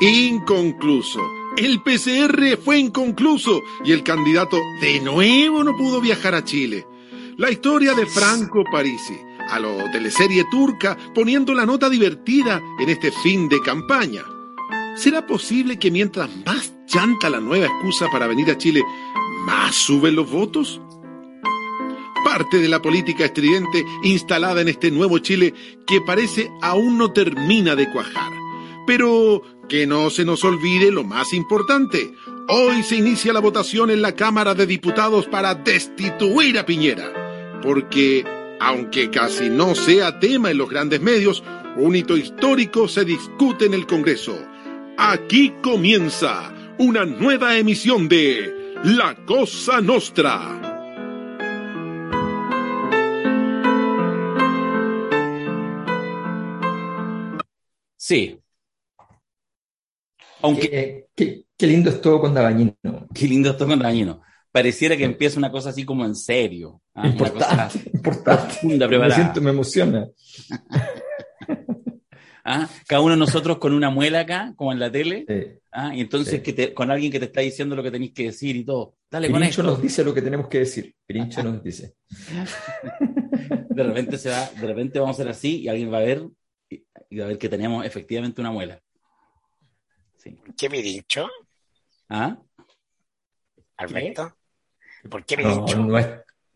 Inconcluso. El PCR fue inconcluso y el candidato de nuevo no pudo viajar a Chile. La historia de Franco Parisi, a lo teleserie turca, poniendo la nota divertida en este fin de campaña. ¿Será posible que mientras más chanta la nueva excusa para venir a Chile, más suben los votos? Parte de la política estridente instalada en este nuevo Chile que parece aún no termina de cuajar. Pero que no se nos olvide lo más importante. Hoy se inicia la votación en la Cámara de Diputados para destituir a Piñera. Porque, aunque casi no sea tema en los grandes medios, un hito histórico se discute en el Congreso. Aquí comienza una nueva emisión de La Cosa Nostra. Sí, aunque, qué, lindo es todo con Dabañino. Qué lindo es todo con Dabañino. Pareciera que empieza una cosa así como en serio. ¿ah? Importante, importante. me siento, me emociona. ¿Ah? Cada uno de nosotros con una muela acá, como en la tele. ¿Ah? Y entonces que con alguien que te está diciendo lo que tenéis que decir y todo. Dale Pirincho nos dice lo que tenemos que decir. Pirincho nos dice. de repente se va, de repente vamos a ser así y alguien va a ver y va a ver que tenemos efectivamente una muela. ¿Qué me dicho? ¿Ah? ¿Alberto? ¿Por qué me no, no,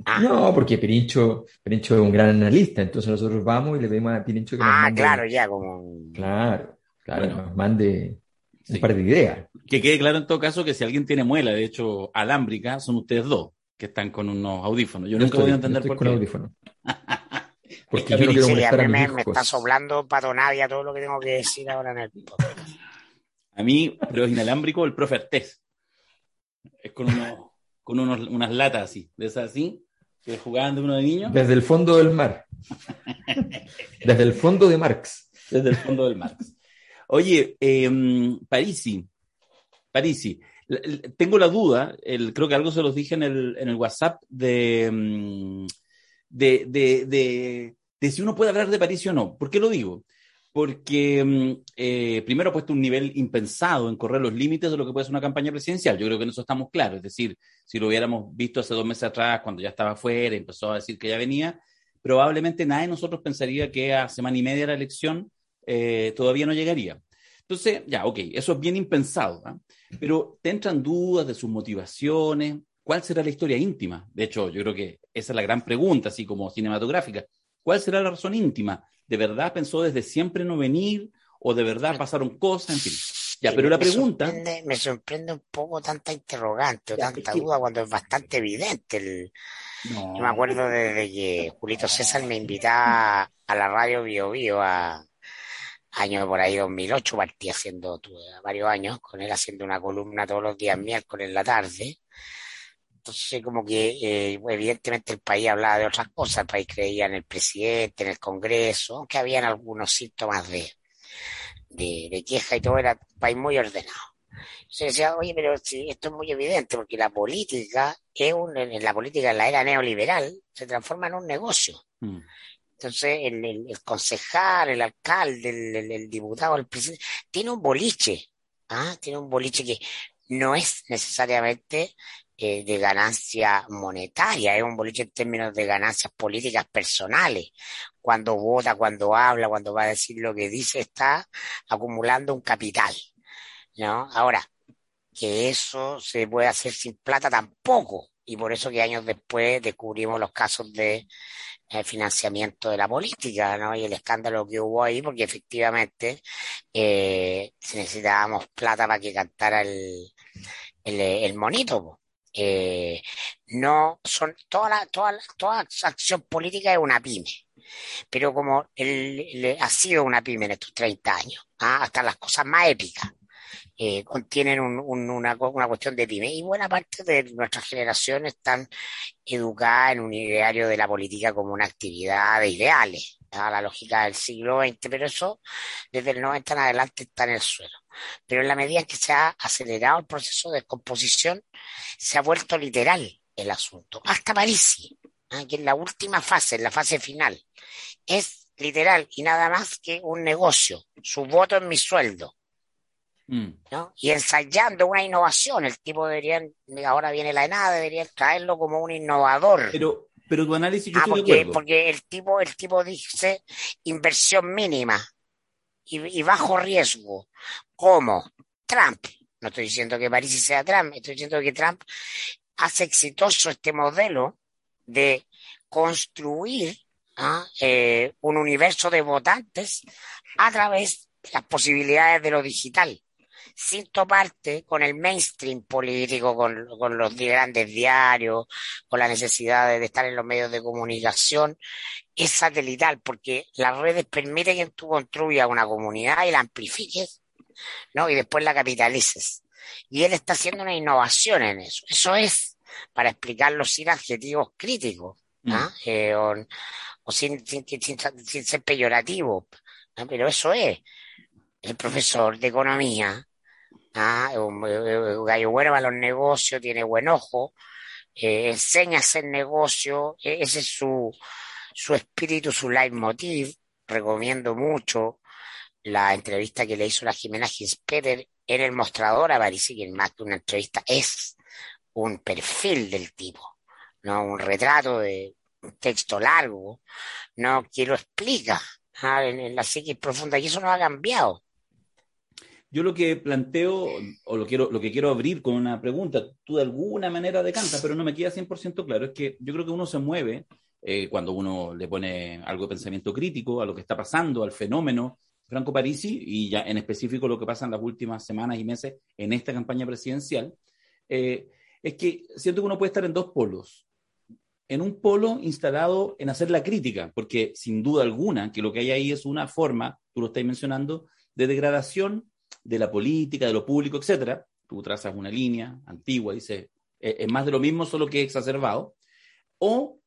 ah. no, porque Pirincho, Pirincho es un gran analista, entonces nosotros vamos y le pedimos a Pirincho que nos ah, mande... claro, ya, como... Claro, claro, nos mande un par de ideas. Que quede claro en todo caso que si alguien tiene muela, de hecho, alámbrica, son ustedes dos que están con unos audífonos. Yo, nunca voy a entender por qué. con audífonos. Porque yo no quiero molestar a, me, me está soplando todo lo que tengo que decir ahora en el a mí, pero es inalámbrico, el profe Artés. Es con, con unas latas así, de esas así, que jugaban de uno de niños. Desde el fondo del mar. Desde el fondo de Marx. Desde el fondo del Marx. Oye, eh, Parisi, Parisi, tengo la duda, el, creo que algo se los dije en el, en el WhatsApp de, em, de, de, de, si uno puede hablar de Parisi o no. ¿Por qué lo digo? Porque mm, eh, primero ha puesto un nivel impensado en correr los límites de lo que puede ser una campaña presidencial. Yo creo que en eso estamos claros. Es decir, si lo hubiéramos visto hace dos meses atrás, cuando ya estaba fuera, empezó a decir que ya venía, probablemente nadie de nosotros pensaría que a semana y media la elección eh, todavía no llegaría. Entonces, ya, ok, eso es bien impensado. ¿ah? Pero te entran dudas de sus motivaciones. ¿Cuál será la historia íntima? De hecho, yo creo que esa es la gran pregunta, así como cinematográfica. ¿Cuál será la razón íntima? ¿De verdad pensó desde siempre no venir? ¿O de verdad pasaron cosas? En fin. Ya, pero la pregunta. me sorprende un poco tanta interrogante o tanta duda cuando es bastante evidente. El... Yo me acuerdo desde que Julito César me invitaba a la radio Bio Bio a año por ahí 2008, partí haciendo, tuve varios años con él haciendo una columna todos los días miércoles en la tarde entonces, como que eh, evidentemente el país hablaba de otras cosas, el país creía en el presidente, en el Congreso, aunque habían algunos síntomas de, de, queja y todo, era un país muy ordenado. Se decía, oye, pero si esto es muy evidente, porque la política es un, en la política en la era neoliberal se transforma en un negocio. Mm. Entonces, el, el, concejal, el alcalde, el, el, diputado, el presidente, tiene un boliche, ¿ah? tiene un boliche que no es necesariamente eh, de ganancia monetaria, es un boliche en términos de ganancias políticas personales. Cuando vota, cuando habla, cuando va a decir lo que dice, está acumulando un capital. ¿no? Ahora, que eso se puede hacer sin plata tampoco. Y por eso que años después descubrimos los casos de eh, financiamiento de la política, ¿no? Y el escándalo que hubo ahí, porque efectivamente eh, necesitábamos plata para que cantara el, el, el monito. Eh, no son toda toda, toda acción política es una pyme pero como él, ha sido una pyme en estos 30 años ¿ah? hasta las cosas más épicas eh, contienen una, una, cuestión de pyme y buena parte de nuestra generación están educadas en un ideario de la política como una actividad de ideales a la lógica del siglo XX, pero eso desde el 90 en adelante está en el suelo. Pero en la medida en que se ha acelerado el proceso de descomposición, se ha vuelto literal el asunto. Hasta París, ¿eh? que en la última fase, en la fase final, es literal y nada más que un negocio. Su voto es mi sueldo. Mm. ¿no? Y ensayando una innovación. El tipo debería, ahora viene la ENADE, debería traerlo como un innovador. Pero, pero tu análisis ah, porque, porque el tipo, el tipo dice inversión mínima y, bajo riesgo. ¿Cómo? Trump. No estoy diciendo que París sea Trump, estoy diciendo que Trump hace exitoso este modelo de construir ¿ah? eh, un universo de votantes a través de las posibilidades de lo digital sin toparte con el mainstream político, con, los grandes diarios, con la necesidad de, estar en los medios de comunicación, es satelital, porque las redes permiten que tú construyas una comunidad y la amplifiques, ¿no? Y después la capitalices. Y él está haciendo una innovación en eso. Eso es, para explicarlo sin adjetivos críticos, mm. eh, o, sin, ser peyorativo, pero eso es. El profesor de economía Ah, un, gallo bueno para los negocios, tiene buen ojo, eh, enseña a hacer negocio, e, ese es su, su espíritu, su leitmotiv. Recomiendo mucho la entrevista que le hizo la Jimena Ginspeter en el mostrador a París, que más que una entrevista es un perfil del tipo, no un retrato de un texto largo, no que lo explica ah, en, en, la psiquis profunda y eso no ha cambiado. Yo lo que planteo, o lo, quiero, lo que quiero abrir con una pregunta, tú de alguna manera decantas, pero no me queda 100% claro, es que yo creo que uno se mueve eh, cuando uno le pone algo de pensamiento crítico a lo que está pasando, al fenómeno Franco Parisi, y ya en específico lo que pasa en las últimas semanas y meses en esta campaña presidencial, eh, es que siento que uno puede estar en dos polos. En un polo instalado en hacer la crítica, porque sin duda alguna que lo que hay ahí es una forma, tú lo estás mencionando, de degradación de la política, de lo público, etcétera. Tú trazas una línea antigua, dice, eh, es más de lo mismo, solo que exacerbado. O,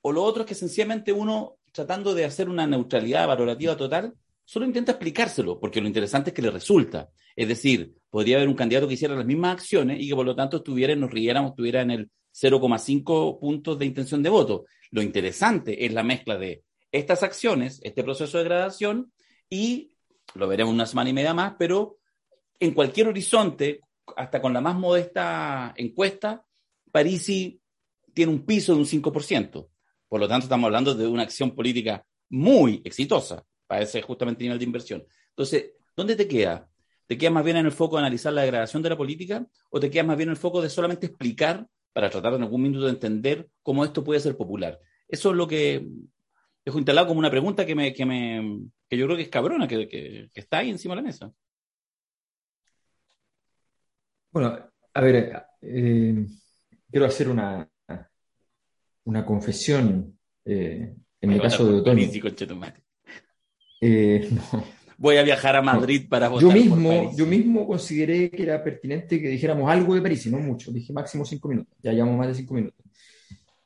o lo otro es que sencillamente uno, tratando de hacer una neutralidad valorativa total, solo intenta explicárselo, porque lo interesante es que le resulta. Es decir, podría haber un candidato que hiciera las mismas acciones y que por lo tanto estuviera, nos riéramos, estuviera en el 0,5 puntos de intención de voto. Lo interesante es la mezcla de estas acciones, este proceso de degradación y lo veremos una semana y media más, pero en cualquier horizonte, hasta con la más modesta encuesta, Parisi tiene un piso de un 5%. Por lo tanto, estamos hablando de una acción política muy exitosa para ese justamente nivel de inversión. Entonces, ¿dónde te queda? ¿Te queda más bien en el foco de analizar la degradación de la política o te queda más bien en el foco de solamente explicar para tratar en algún minuto de entender cómo esto puede ser popular? Eso es lo que dejo instalado como una pregunta que, me, que, me, que yo creo que es cabrona, que, que está ahí encima de la mesa. Bueno, a ver, eh, quiero hacer una, una confesión eh, en el caso de Otoño. Eh, Voy a viajar a Madrid para votar. Yo mismo, yo mismo consideré que era pertinente que dijéramos algo de París, y no mucho. Dije máximo cinco minutos. Ya llevamos más de cinco minutos.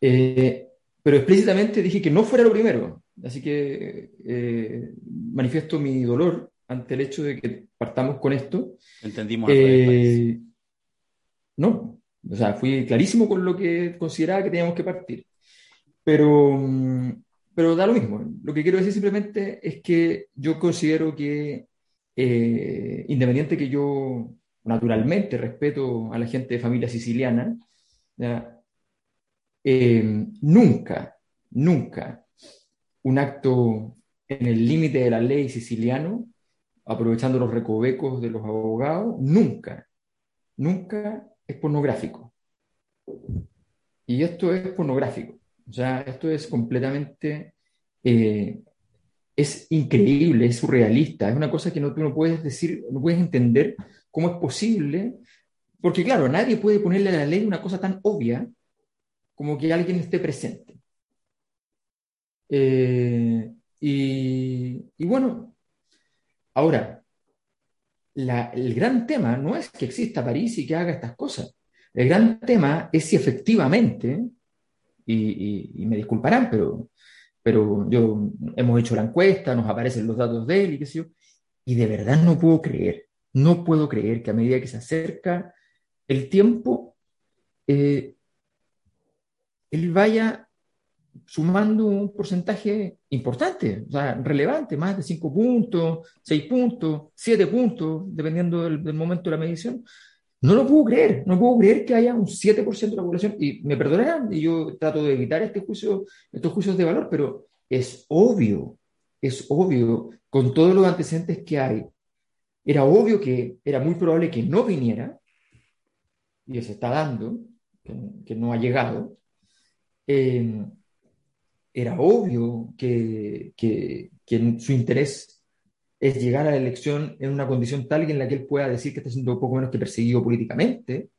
pero explícitamente dije que no fuera lo primero. Así que manifiesto mi dolor ante el hecho de que partamos con esto. Entendimos. No, o sea, fui clarísimo con lo que consideraba que teníamos que partir. Pero, mm, pero da lo mismo. Lo que quiero decir simplemente es que yo considero que, eh, independiente que yo naturalmente respeto a la gente de familia siciliana, eh, nunca, nunca un acto en el límite de la ley siciliano, aprovechando los recovecos de los abogados, nunca, nunca es pornográfico. Y esto es pornográfico. O sea, esto es completamente... Eh, es increíble, es surrealista, es una cosa que no, tú no puedes decir, no puedes entender cómo es posible, porque claro, nadie puede ponerle a la ley una cosa tan obvia como que alguien esté presente. Eh, y, y, bueno, ahora, el gran tema no es que exista París y que haga estas cosas. El gran tema es si efectivamente, y, me disculparán, pero, pero yo hemos hecho la encuesta, nos aparecen los datos de él y qué sé yo, y de verdad no puedo creer, no puedo creer que a medida que se acerca el tiempo, eh, él vaya sumando un porcentaje importante, o sea, relevante, más de 5 puntos, 6 puntos, 7 puntos, dependiendo del, del, momento de la medición. No lo puedo creer, no puedo creer que haya un 7% de la población, y me perdonarán, y yo trato de evitar este juicio, estos juicios de valor, pero es obvio, es obvio, con todos los antecedentes que hay, era obvio que era muy probable que no viniera, y se está dando, que, que no ha llegado. Eh, era obvio que, que, su interés es llegar a la elección en una condición tal en la que él pueda decir que está siendo poco menos que perseguido políticamente.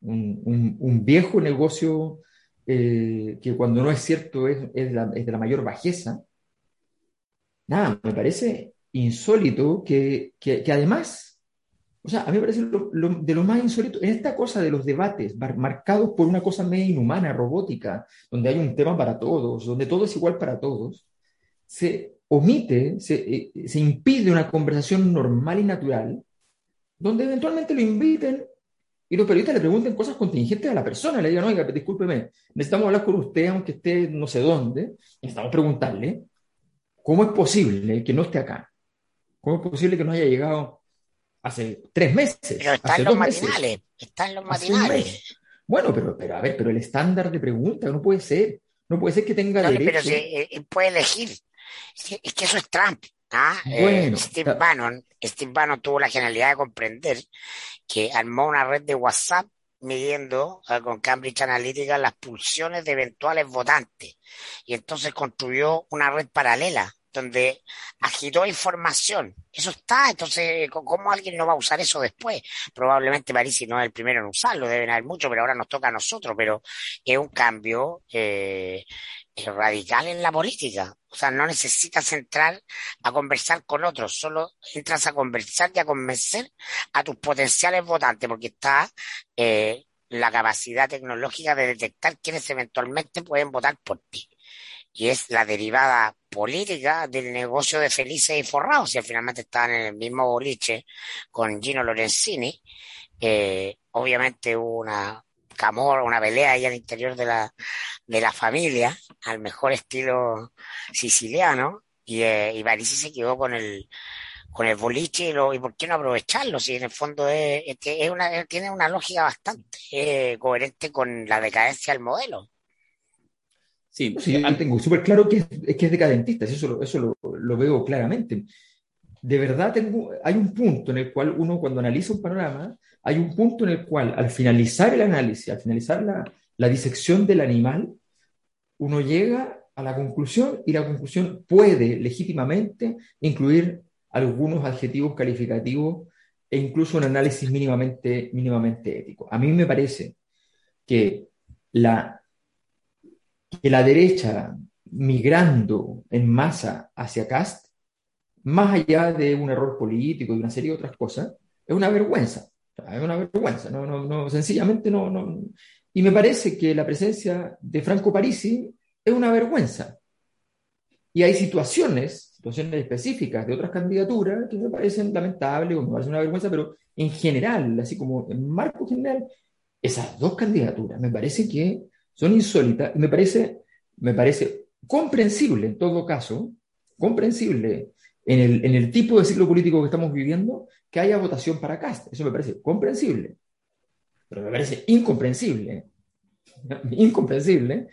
Un, un, viejo negocio eh, que cuando no es cierto es, es, la, de la mayor bajeza. Nada, me parece insólito que, que además, o sea, a mí me parece lo, lo, de lo más insólito, en esta cosa de los debates marcados por una cosa medio inhumana, robótica, donde hay un tema para todos, donde todo es igual para todos, se omite, se, eh, se impide una conversación normal y natural, donde eventualmente lo inviten y los periodistas le pregunten cosas contingentes a la persona, le digan, oiga, discúlpeme, necesitamos hablar con usted, aunque esté no sé dónde, necesitamos preguntarle, ¿cómo es posible que no esté acá? ¿Cómo es posible que no haya llegado hace tres meses? Pero está hace en los dos meses, matinales, está en los matinales. Bueno, pero, pero a ver, pero el estándar de pregunta no puede ser. No puede ser que tenga No, derecho. pero si, eh, puede elegir. Es que, es que eso es Trump. ¿ah? Eh, Bueno, Steve Bannon, Steve Bannon tuvo la genialidad de comprender que armó una red de WhatsApp midiendo eh, con Cambridge Analytica las pulsiones de eventuales votantes. Y entonces construyó una red paralela donde agitó información. Eso está, entonces, ¿cómo- ¿cómo alguien no va a usar eso después? Probablemente Parisi no es el primero en usarlo, deben haber muchos, pero ahora nos toca a nosotros, pero es un cambio eh, radical en la política. O sea, no necesitas entrar a conversar con otros, solo entras a conversar y a convencer a tus potenciales votantes, porque está eh, la capacidad tecnológica de detectar quienes eventualmente pueden votar por ti. Y es la derivada política del negocio de Felices y Forrados, y finalmente están en el mismo boliche con Gino Lorenzini. Eh, obviamente hubo una camorra, una pelea ahí al interior de la, de la familia, al mejor estilo siciliano, y, eh, y Parisi se quedó con el, con el boliche y, lo, y por qué no aprovecharlo, si en el fondo es una, tiene una lógica bastante eh, coherente con la decadencia del modelo. Sí, Sí, yo tengo súper claro que es, que es decadentista, eso, lo, eso lo, lo veo claramente. De verdad, tengo, hay un punto en el cual uno cuando analiza un panorama, hay un punto en el cual al finalizar el análisis, al finalizar la, la disección del animal, uno llega a la conclusión y la conclusión puede legítimamente incluir algunos adjetivos calificativos e incluso un análisis mínimamente, mínimamente ético. A mí me parece que la, que la derecha migrando en masa hacia Cast, más allá de un error político y una serie de otras cosas, es una vergüenza. Es una vergüenza. No, no, no, sencillamente no, no. Y me parece que la presencia de Franco Parisi es una vergüenza. Y hay situaciones, situaciones específicas de otras candidaturas que me parecen lamentables o me parecen una vergüenza, pero en general, así como en marco general, esas dos candidaturas me parece que son insólitas y me parece, me parece comprensible en todo caso, comprensible en el, en el tipo de ciclo político que estamos viviendo, que haya votación para Cast. Eso me parece comprensible. Pero me parece incomprensible, incomprensible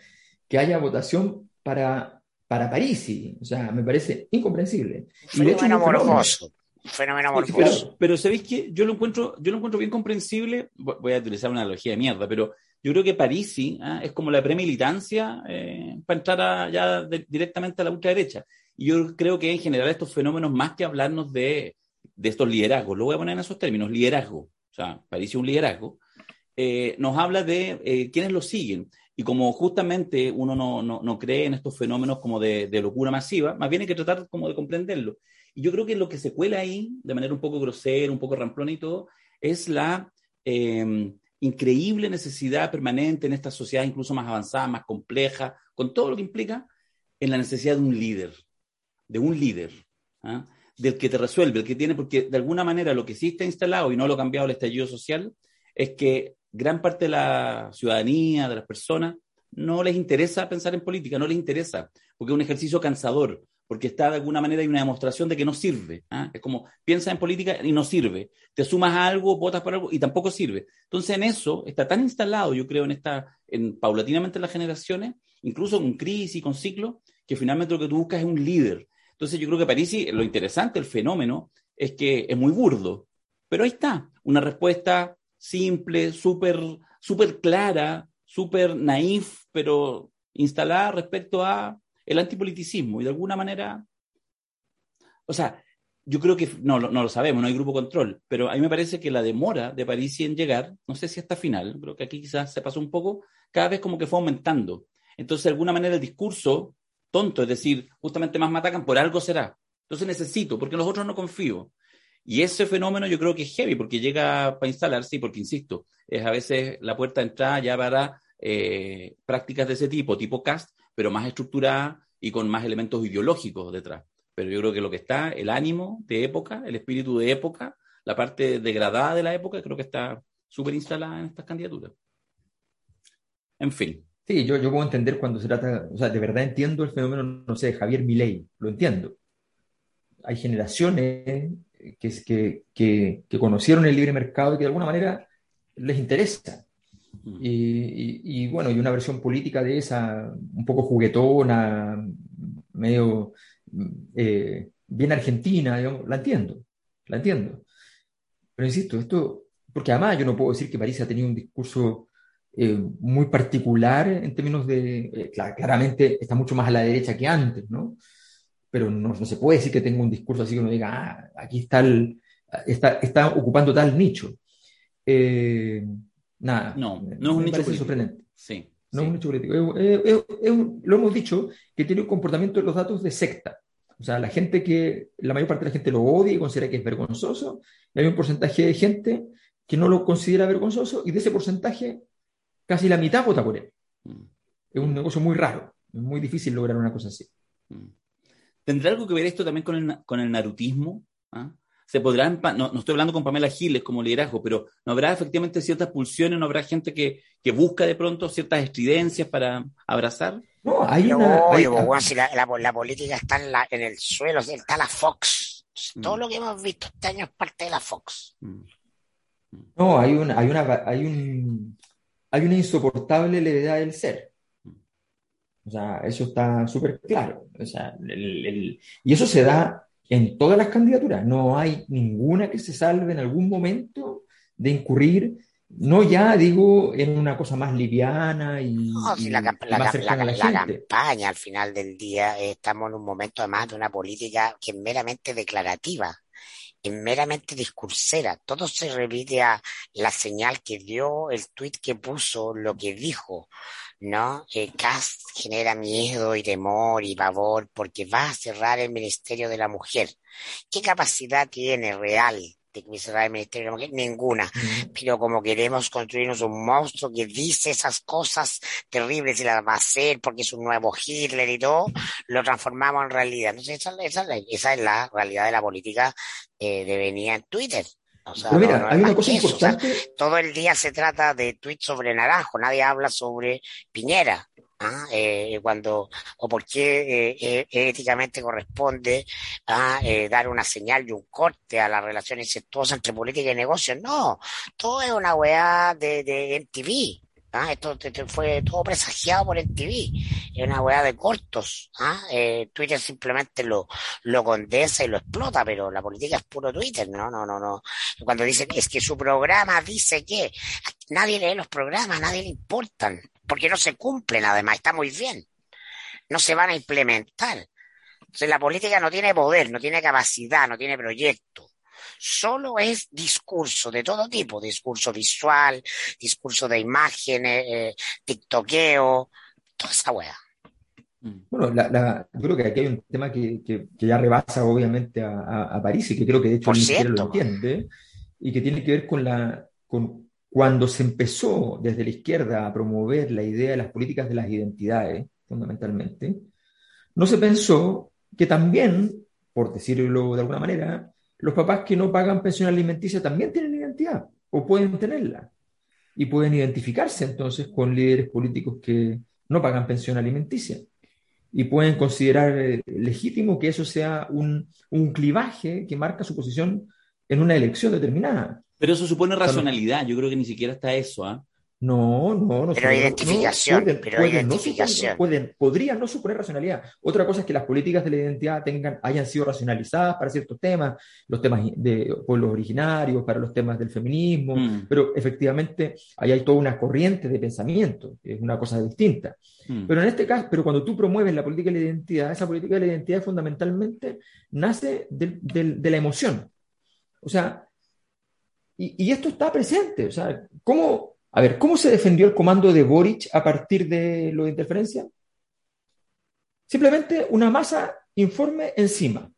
que haya votación para, para Parisi. O sea, me parece incomprensible. Y de hecho, Fenómeno un fenómeno. morboso. Fenómeno Sí, pero, pero ¿sabéis qué? Yo lo encuentro, yo lo encuentro bien comprensible. Vo- Voy a utilizar una analogía de mierda, pero yo creo que Parisi ¿ah? es como la premilitancia eh, para entrar a- ya de- directamente a la ultraderecha. Y yo creo que en general estos fenómenos, más que hablarnos de, de estos liderazgos, lo voy a poner en esos términos, liderazgo, o sea, Parisi es un liderazgo, eh, nos habla de eh, quienes lo siguen. Y como justamente uno no, no, no cree en estos fenómenos como de, de locura masiva, más bien hay que tratar como de comprenderlo. Y yo creo que lo que se cuela ahí, de manera un poco grosera, un poco ramplona y todo, es la eh, increíble necesidad permanente en esta sociedad incluso más avanzada, más compleja, con todo lo que implica, en la necesidad de un líder, de un líder, ¿ah? del que te resuelve, el que tiene, porque de alguna manera lo que sí está instalado y no lo ha cambiado el estallido social, es que gran parte de la ciudadanía, de las personas, no les interesa pensar en política, no les interesa, porque es un ejercicio cansador, porque está de alguna manera hay una demostración de que no sirve. ¿ah? Es como piensa en política y no sirve. Te sumas a algo, votas por algo y tampoco sirve. Entonces en eso está tan instalado, yo creo, en esta, en paulatinamente en las generaciones, incluso con crisis, con ciclo, que finalmente lo que tú buscas es un líder. Entonces yo creo que Parisi, lo interesante, el fenómeno, es que es muy burdo, pero ahí está, una respuesta simple, súper super clara, súper naif, pero instalada respecto a el antipoliticismo y de alguna manera, o sea, yo creo que no, no, lo sabemos, no hay grupo control, pero a mí me parece que la demora de París en llegar, no sé si hasta final, creo que aquí quizás se pasó un poco, cada vez como que fue aumentando. Entonces, de alguna manera, el discurso tonto, es decir, justamente más matacan, por algo será. Entonces necesito, porque los otros no confío. Y ese fenómeno yo creo que es heavy, porque llega para instalarse, y porque, insisto, es a veces la puerta de entrada ya para eh, prácticas de ese tipo, tipo CAST, pero más estructurada y con más elementos ideológicos detrás. Pero yo creo que lo que está, el ánimo de época, el espíritu de época, la parte degradada de la época, creo que está súper instalada en estas candidaturas. En fin. Sí, yo, yo puedo entender cuando se trata, o sea, de verdad entiendo el fenómeno, no sé, de Javier Milei, lo entiendo. Hay generaciones que, que, que, que conocieron el libre mercado y que de alguna manera les interesa. Y, bueno, y una versión política de esa, un poco juguetona, medio eh, bien argentina, la entiendo, la entiendo. Pero insisto, esto, porque además yo no puedo decir que París ha tenido un discurso eh, muy particular en términos de, eh, claramente está mucho más a la derecha que antes, ¿no? Pero no, no, se puede decir que tenga un discurso así que uno diga, ah, aquí está, el, está, está ocupando tal nicho. Eh, Nada. No, no es un nicho político. sorprendente. Sí. No es un nicho político. lo hemos dicho que tiene un comportamiento de los datos de secta. O sea, la gente que, la mayor parte de la gente lo odia y considera que es vergonzoso, y hay un porcentaje de gente que no lo considera vergonzoso, y de ese porcentaje, casi la mitad vota por él. Mm. Es un negocio muy raro, es muy difícil lograr una cosa así. Mm. ¿Tendrá algo que ver esto también con el, con el narutismo? ¿Ah? Se podrán, no, no, estoy hablando con Pamela Giles como liderazgo, pero no habrá efectivamente ciertas pulsiones, no habrá gente que, que busca de pronto ciertas estridencias para abrazar. No, hay una. Oye, si la, la, política está en, la, en el suelo, está la Fox. Todo mm. lo que hemos visto este año es parte de la Fox. Mm. No, hay una, hay una, hay un, hay una insoportable levedad del ser. O sea, eso está súper claro. O sea, el, y eso se da en todas las candidaturas. No hay ninguna que se salve en algún momento de incurrir, no ya digo en una cosa más liviana y, la, campaña al final del día estamos en un momento además de una política que es meramente declarativa es meramente discursera. Todo se repite a la señal que dio, el tuit que puso, lo que dijo. ¿No? Eh, Cast genera miedo y temor y pavor porque va a cerrar el Ministerio de la Mujer. ¿Qué capacidad tiene real de cerrar el Ministerio de la Mujer? Ninguna. Pero como queremos construirnos un monstruo que dice esas cosas terribles y las va a hacer porque es un nuevo Hitler y todo, lo transformamos en realidad. Entonces, esa, esa, esa es la realidad de la política eh, de venir en Twitter mira, hay una cosa importante. todo el día se trata de tweets sobre Naranjo, nadie habla sobre Piñera. ¿ah? Eh, cuando o por qué eh, eh, éticamente corresponde a dar una señal y un corte a las relaciones incestuosas entre política y negocios. No, todo es una weá de, de MTV. ¿Ah? Esto, fue todo presagiado por el TV. Es una weá de cortos. ¿ah? Eh, Twitter simplemente lo, lo condensa y lo explota, pero la política es puro Twitter, ¿no? No, no, no. Cuando dicen, es que su programa dice que nadie lee los programas, nadie le importan, porque no se cumplen además, está muy bien. No se van a implementar. Entonces la política no tiene poder, no tiene capacidad, no tiene proyecto solo es discurso de todo tipo, discurso visual, discurso de imágenes, eh, tiktokeo, toda esa weá. Mm. Bueno, la, yo creo que aquí hay un tema que, que, ya rebasa obviamente a, a, París y que creo que de hecho ni lo entiende, y que tiene que ver con la con cuando se empezó desde la izquierda a promover la idea de las políticas de las identidades, fundamentalmente, no se pensó que también, por decirlo de alguna manera, los papás que no pagan pensión alimenticia también tienen identidad o pueden tenerla y pueden identificarse entonces con líderes políticos que, no pagan pensión alimenticia. Y pueden considerar eh, legítimo que eso sea un, un, clivaje que marca su posición en una elección determinada. Pero eso supone racionalidad, yo creo que ni siquiera está eso, ¿ah? No, no, no. Pero identificación, pero identificación. pueden, podrían no suponer racionalidad. Otra cosa es que las políticas de la identidad tengan, hayan sido racionalizadas para ciertos temas, los temas de pueblos originarios, para los temas del feminismo, mm. pero efectivamente ahí hay toda una corriente de pensamiento, es una cosa distinta. Mm. Pero en este caso, pero cuando tú promueves la política de la identidad, esa política de la identidad fundamentalmente nace de la emoción. O sea, y, y esto está presente. O sea, ¿cómo a ver, ¿cómo se defendió el comando de Boric a partir de lo de interferencia? Simplemente una masa informe encima.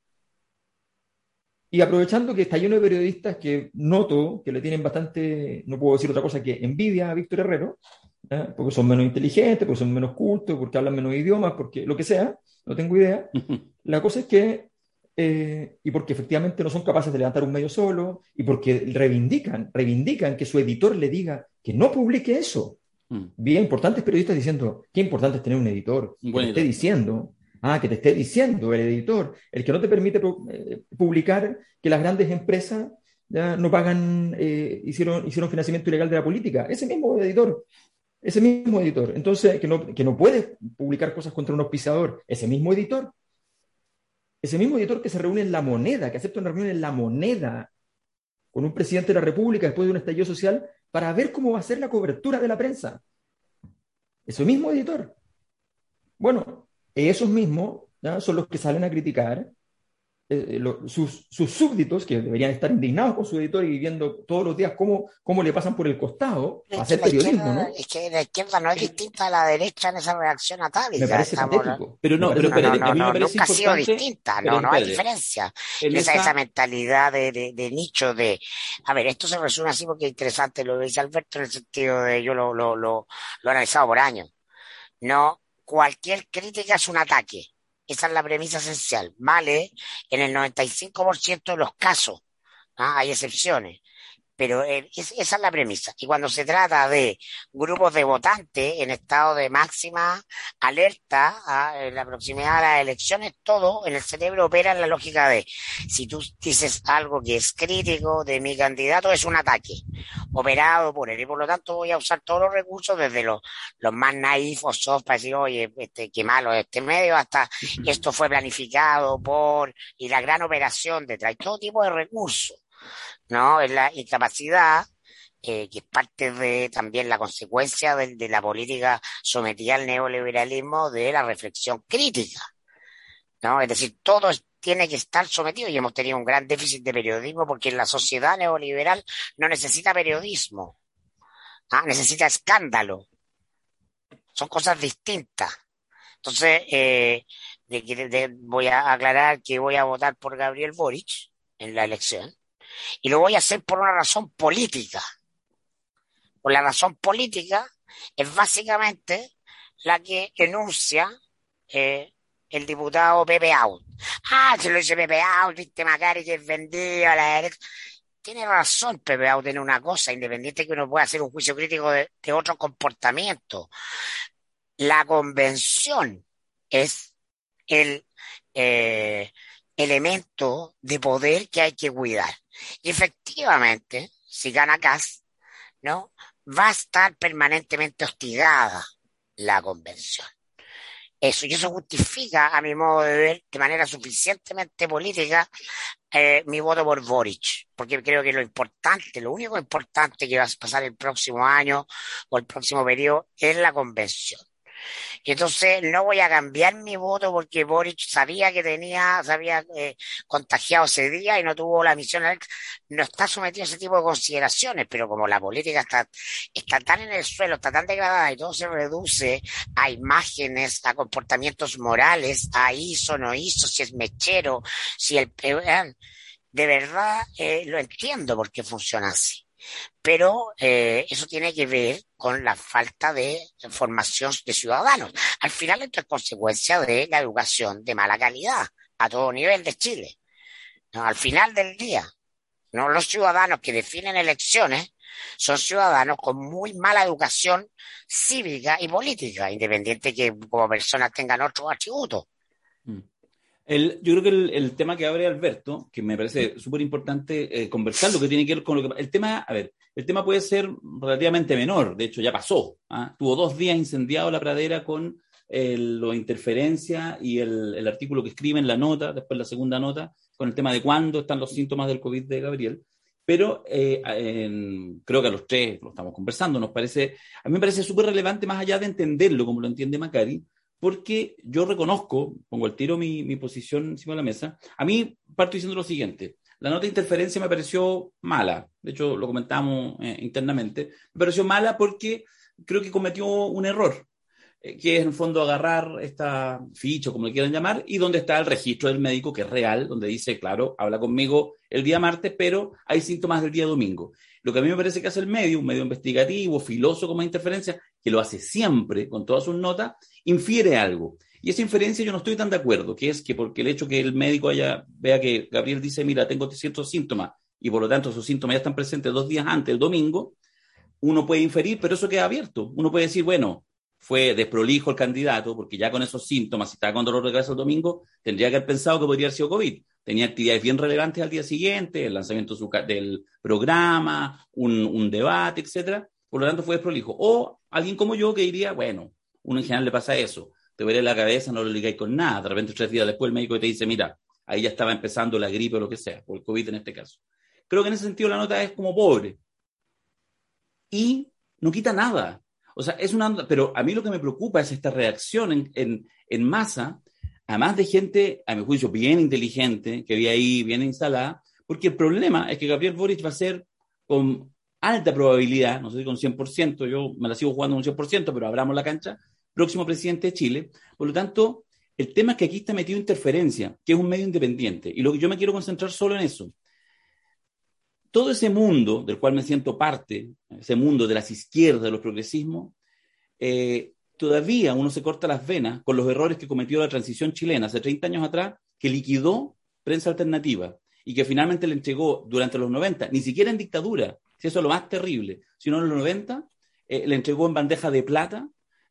Y aprovechando que está lleno de periodistas que noto que le tienen bastante, no puedo decir otra cosa que envidia a Víctor Herrero, ¿eh? porque son menos inteligentes, porque son menos cultos, porque hablan menos idiomas, porque lo que sea, no tengo idea. La cosa es que eh, y porque efectivamente no son capaces de levantar un medio solo, y porque reivindican, reivindican que su editor le diga que no publique eso. Mm. Bien, importantes periodistas diciendo, qué importante es tener un editor, que te esté diciendo, ah, que te esté diciendo el editor, el que no te permite eh, publicar que las grandes empresas ya no pagan, eh, hicieron, hicieron financiamiento ilegal de la política, ese mismo editor. Ese mismo editor. Entonces, que no, que no puedes publicar cosas contra un auspiciador. Ese mismo editor ese mismo editor que se reúne en la moneda, que acepta una reunión en la moneda con un presidente de la República después de un estallido social para ver cómo va a ser la cobertura de la prensa. Ese mismo editor. Bueno, esos mismos son los que salen a criticar eh, eh, sus, súbditos, que deberían estar indignados con su editor y viendo todos los días cómo, cómo le pasan por el costado a hacer periodismo, ¿no? Es que la izquierda no es distinta a la derecha en esa reacción atávica. Me parece patético. Pero no, pero, no, no, no, nunca ha sido distinta, no, no hay diferencia. Esa, esa mentalidad de, de, nicho de, a ver, esto se resume así porque es interesante lo que dice Alberto en el sentido de, yo lo, lo, lo, lo he analizado por años. No, cualquier crítica es un ataque esa es la premisa esencial. Vale en el 95% de los casos. ¿ah? Hay excepciones pero eh, esa es la premisa. Y cuando se trata de grupos de votantes en estado de máxima alerta ¿ah? en la proximidad de las elecciones, todo en el cerebro opera en la lógica de si tú dices algo que es crítico de mi candidato, es un ataque operado por él. Y por lo tanto voy a usar todos los recursos, desde los, los más naifos, soft, para decir, oye, este, qué malo este medio, hasta esto fue planificado por, y la gran operación detrás, todo tipo de recursos. ¿No? Es la incapacidad, eh, que es parte de también la consecuencia de, la política sometida al neoliberalismo de la reflexión crítica, ¿no? Es decir, todo tiene que estar sometido y hemos tenido un gran déficit de periodismo porque la sociedad neoliberal no necesita periodismo, ¿ah? necesita escándalo. Son cosas distintas. Entonces, eh, voy a aclarar que voy a votar por Gabriel Boric en la elección y lo voy a hacer por una razón política. Por la razón política es básicamente la que enuncia eh, el diputado Pepe Out. Ah, se lo dice Pepe Out, viste Macari que es vendido Tiene razón Pepe Out en una cosa, independiente que uno pueda hacer un juicio crítico de, otro comportamiento. La convención es el eh, elemento de poder que hay que cuidar. Y efectivamente, si gana Kass, ¿no? Va a estar permanentemente hostigada la convención. Eso, y eso justifica, a mi modo de ver, de manera suficientemente política, eh, mi voto por Boric, porque creo que lo importante, lo único importante que va a pasar el próximo año o el próximo periodo es la convención. Y entonces no voy a cambiar mi voto porque Boric sabía que tenía, se había eh, contagiado ese día y no tuvo la misión. No está sometido a ese tipo de consideraciones, pero como la política está, está tan en el suelo, está tan degradada y todo se reduce a imágenes, a comportamientos morales, a hizo, no hizo, si es mechero, si el... Eh, de verdad eh, lo entiendo porque funciona así pero eh, eso tiene que ver con la falta de formación de ciudadanos. Al final esto es consecuencia de la educación de mala calidad a todo nivel de Chile. Al final del día, no los ciudadanos que definen elecciones son ciudadanos con muy mala educación cívica y política, independiente que como personas tengan otros atributos. El, yo creo que el, tema que abre Alberto, que me parece súper importante eh, conversar, lo que tiene que ver con lo que... El tema, a ver, el tema puede ser relativamente menor, de hecho ya pasó. ¿ah? Tuvo dos días incendiado la pradera con el, lo interferencia y el, el, artículo que escribe en la nota, después la segunda nota, con el tema de cuándo están los síntomas del COVID de Gabriel. Pero eh, creo que a los tres lo estamos conversando, nos parece, a mí me parece súper relevante más allá de entenderlo como lo entiende Macari, porque yo reconozco, pongo el tiro mi, mi posición encima de la mesa, a mí parto diciendo lo siguiente, la nota de interferencia me pareció mala, de hecho lo comentamos eh, internamente, me pareció mala porque creo que cometió un error. Eh, que es en el fondo agarrar esta ficha, como le quieran llamar, y donde está el registro del médico, que es real, donde dice, claro, habla conmigo el día martes, pero hay síntomas del día domingo. Lo que a mí me parece que hace el medio, un medio investigativo, filoso como interferencia, que lo hace siempre con todas sus notas, infiere algo. Y esa inferencia yo no estoy tan de acuerdo, que es que porque el hecho que el médico haya, vea que Gabriel dice, mira, tengo ciertos síntomas, y por lo tanto esos síntomas ya están presentes dos días antes, el domingo, uno puede inferir, pero eso queda abierto. Uno puede decir, bueno, fue desprolijo el candidato, porque ya con esos síntomas, si estaba con dolor de cabeza el domingo, tendría que haber pensado que podría haber sido COVID. Tenía actividades bien relevantes al día siguiente, el lanzamiento del programa, un, debate, etcétera. Por lo tanto, fue desprolijo. O alguien como yo que diría, bueno, uno en general le pasa eso. Te veré la cabeza, no lo ligáis con nada. De repente, tres días después, el médico te dice, mira, ahí ya estaba empezando la gripe o lo que sea, o el COVID en este caso. Creo que en ese sentido la nota es como pobre. Y no quita nada. O sea, es una... Pero a mí lo que me preocupa es esta reacción en, masa, además de gente, a mi juicio, bien inteligente, que vi ahí, bien instalada, porque el problema es que Gabriel Boric va a ser con alta probabilidad, no sé si con 100%, yo me la sigo jugando un 100%, pero abramos la cancha, próximo presidente de Chile. Por lo tanto, el tema es que aquí está metido interferencia, que es un medio independiente. Y lo que yo me quiero concentrar solo en eso todo ese mundo del cual me siento parte, ese mundo de las izquierdas, de los progresismos, eh, todavía uno se corta las venas con los errores que cometió la transición chilena hace 30 años atrás, que liquidó prensa alternativa y que finalmente le entregó durante los 90, ni siquiera en dictadura, si eso es lo más terrible, sino en los 90, eh, le entregó en bandeja de plata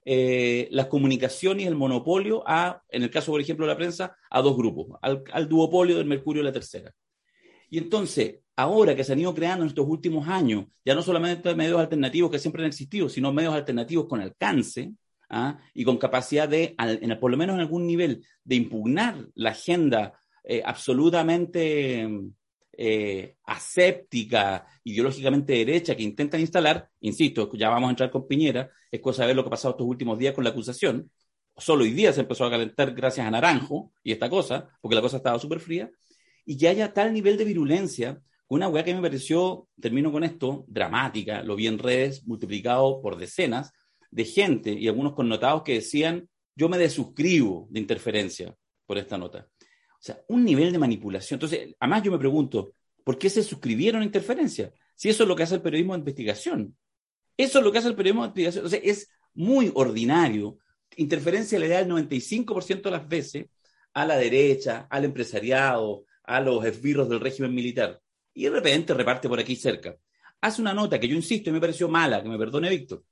eh, las comunicaciones y el monopolio a, en el caso, por ejemplo, de la prensa, a dos grupos, al, al duopolio del Mercurio y la Tercera. Y entonces, ahora que se han ido creando en estos últimos años, ya no solamente medios alternativos que siempre han existido, sino medios alternativos con alcance ¿ah? y con capacidad de, en, por lo menos en algún nivel, de impugnar la agenda eh, absolutamente eh, aséptica, ideológicamente derecha que intentan instalar, insisto, ya vamos a entrar con Piñera, es cosa de ver lo que ha pasado estos últimos días con la acusación. Solo hoy día se empezó a calentar gracias a Naranjo y esta cosa, porque la cosa estaba súper fría, y que haya tal nivel de virulencia una weá que me pareció, termino con esto, dramática, lo vi en redes multiplicado por decenas de gente y algunos connotados que decían, yo me desuscribo de interferencia por esta nota. O sea, un nivel de manipulación. Entonces, además yo me pregunto, ¿por qué se suscribieron a interferencia? Si eso es lo que hace el periodismo de investigación. Eso es lo que hace el periodismo de investigación. O sea, es muy ordinario. Interferencia le da el 95% de las veces a la derecha, al empresariado, a los esbirros del régimen militar y de repente reparte por aquí cerca. Hace una nota que yo insisto y me pareció mala, que me perdone Víctor.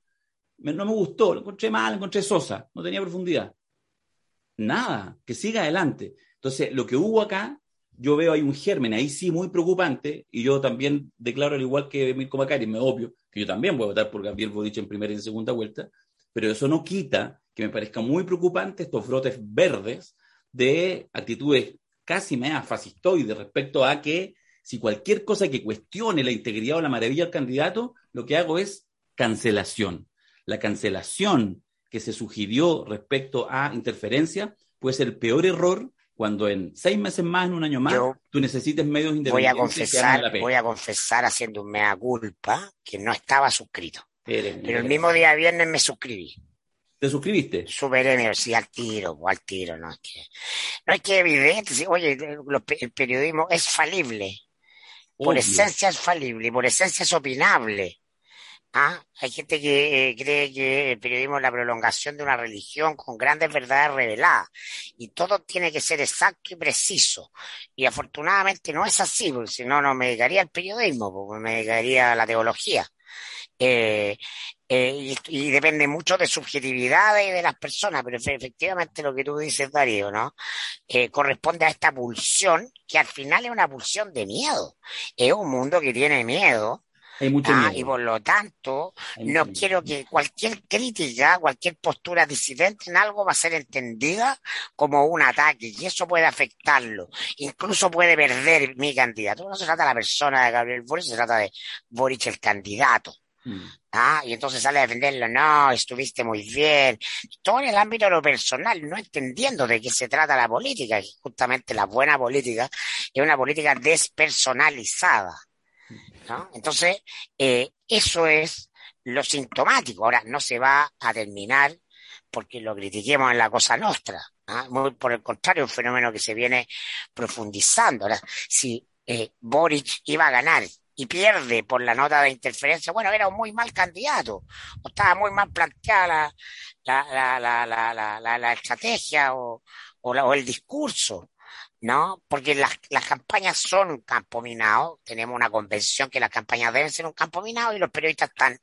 no me gustó, lo encontré mal, lo encontré sosa, no tenía profundidad. Nada, que siga adelante. Entonces, lo que hubo acá, yo veo ahí un germen, ahí sí muy preocupante, y yo también declaro, al igual que Mirko Macari, me obvio, que yo también voy a votar por Gabriel Boric en primera y en segunda vuelta, pero eso no quita que me parezca muy preocupante estos brotes verdes de actitudes casi mea fascistoides respecto a que si cualquier cosa que cuestione la integridad o la maravilla del candidato, lo que hago es cancelación. La cancelación que se sugirió respecto a interferencia puede ser el peor error cuando en seis meses más, en un año más, tú necesites medios independientes. Voy a confesar, voy a confesar haciendo un mea culpa que no estaba suscrito. Pero el mismo día viernes me suscribí. ¿Te suscribiste? Superé, sí, al tiro, al tiro, no es que, no es que evidente, oye, el periodismo es falible. Por esencia es falible y por esencia es opinable. ¿Ah? Hay gente que eh, cree que el periodismo es la prolongación de una religión con grandes verdades reveladas y todo tiene que ser exacto y preciso. Y afortunadamente no es así, porque si no, no me dedicaría al periodismo, porque me dedicaría a la teología. Eh, eh, y, depende mucho de subjetividades de las personas, pero efectivamente lo que tú dices, Darío, ¿no? Corresponde a esta pulsión, que al final es una pulsión de miedo. Es un mundo que tiene miedo, ah, y por lo tanto, no quiero que cualquier crítica, cualquier postura disidente en algo va a ser entendida como un ataque y eso puede afectarlo. Incluso puede perder mi candidato. No se trata de la persona de Gabriel Boric, se trata de Boric el candidato. Mm. Ah, y entonces sale a defenderlo, no, estuviste muy bien. Todo en el ámbito de lo personal, no entendiendo de qué se trata la política, justamente la buena política es una política despersonalizada. Entonces, eh, eso es lo sintomático. Ahora, no se va a terminar porque lo critiquemos en la cosa nuestra. ¿ah? Muy por el contrario, un fenómeno que se viene profundizando. Ahora, si eh, Boric iba a ganar y pierde por la nota de interferencia, bueno, era un muy mal candidato, o estaba muy mal planteada la, la, la, la estrategia o, o, el discurso, ¿no? Porque las, las campañas son un campo minado, tenemos una convención que las campañas deben ser un campo minado y los periodistas están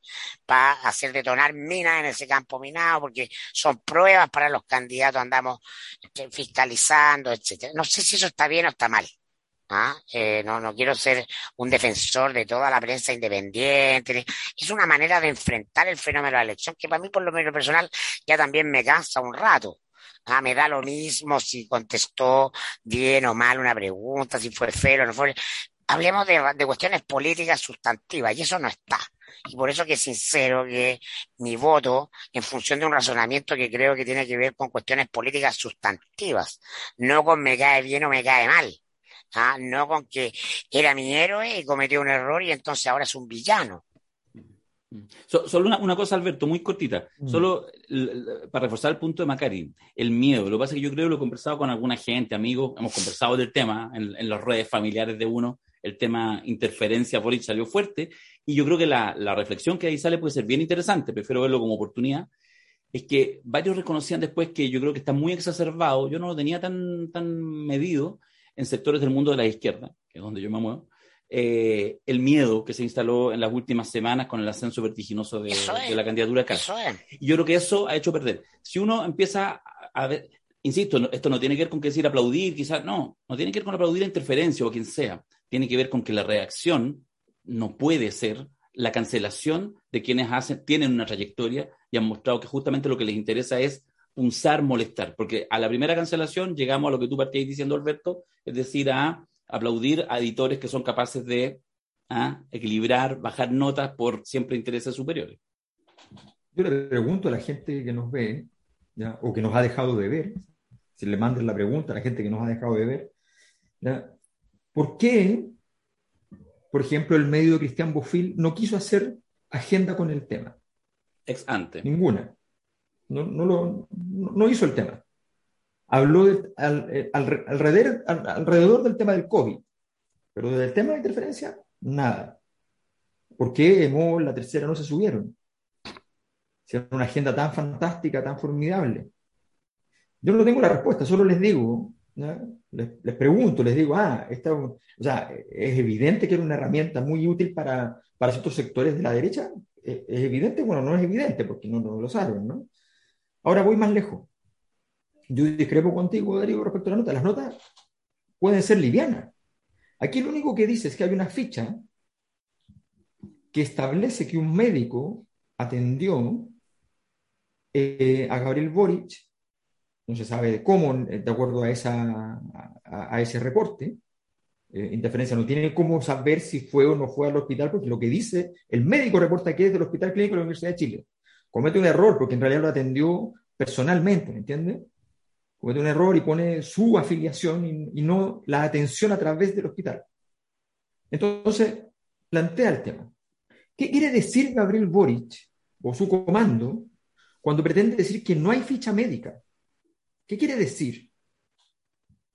para hacer detonar minas en ese campo minado porque son pruebas para los candidatos, andamos este, fiscalizando, etcétera. No sé si eso está bien o está mal. ¿ah? Eh, no, no quiero ser un defensor de toda la prensa independiente. Es una manera de enfrentar el fenómeno de la elección que para mí, por lo menos personal, ya también me cansa un rato. Ah, me da lo mismo si contestó bien o mal una pregunta, si fue feo o no fue. Hablemos de, de cuestiones políticas sustantivas y eso no está. Y por eso que sincero que mi voto en función de un razonamiento que creo que tiene que ver con cuestiones políticas sustantivas, no con me cae bien o me cae mal. ¿ah? no con que era mi héroe y cometió un error y entonces ahora es un villano. Solo una, cosa, Alberto, muy cortita. Mm. Solo para reforzar el punto de Macari, el miedo. Lo que pasa es que yo creo que lo he conversado con alguna gente, amigos, hemos conversado del tema en, en las redes familiares de uno. El tema interferencia por ahí salió fuerte. Y yo creo que la, la reflexión que ahí sale puede ser bien interesante. Prefiero verlo como oportunidad es que varios reconocían después que yo creo que está muy exacerbado, yo no lo tenía tan, tan medido, en sectores del mundo de la izquierda, que es donde yo me muevo, eh, el miedo que se instaló en las últimas semanas con el ascenso vertiginoso de, la candidatura de Castro. Y yo creo que eso ha hecho perder. Si uno empieza a ver, insisto, esto no tiene que ver con que decir aplaudir, quizás, no, no tiene que ver con aplaudir a interferencia o quien sea, tiene que ver con que la reacción no puede ser la cancelación de quienes hacen, tienen una trayectoria y han mostrado que justamente lo que les interesa es punzar, molestar, porque a la primera cancelación llegamos a lo que tú partías diciendo, Alberto, es decir, a aplaudir a editores que son capaces de equilibrar, bajar notas por siempre intereses superiores. Yo le pregunto a la gente que nos ve, o que nos ha dejado de ver, si le manden la pregunta a la gente que nos ha dejado de ver, ¿por qué, por ejemplo, el medio de Cristian Bofil no quiso hacer agenda con el tema? Ex ante. Ninguna no, no, lo, no hizo el tema. Habló al, alrededor, del tema del COVID, pero del tema de interferencia, nada. ¿Por qué EMOL, la tercera, no se subieron? Si era una agenda tan fantástica, tan formidable. Yo no tengo la respuesta, solo les digo, les, pregunto, les digo, ah, esta, o sea, es evidente que era una herramienta muy útil para, para ciertos sectores de la derecha. ¿Es, evidente? Bueno, no es evidente porque no, no lo saben, ¿no? Ahora voy más lejos. Yo discrepo contigo, Darío, respecto a la nota. Las notas pueden ser livianas. Aquí lo único que dice es que hay una ficha que establece que un médico atendió eh, a Gabriel Boric, no se sabe cómo, de acuerdo a, esa, ese reporte, eh, interferencia no tiene cómo saber si fue o no fue al hospital, porque lo que dice, el médico reporta que es del Hospital Clínico de la Universidad de Chile comete un error porque en realidad lo atendió personalmente, ¿me entiendes? Comete un error y pone su afiliación y, no la atención a través del hospital. Entonces, plantea el tema. ¿Qué quiere decir Gabriel Boric o su comando cuando pretende decir que no hay ficha médica? ¿Qué quiere decir?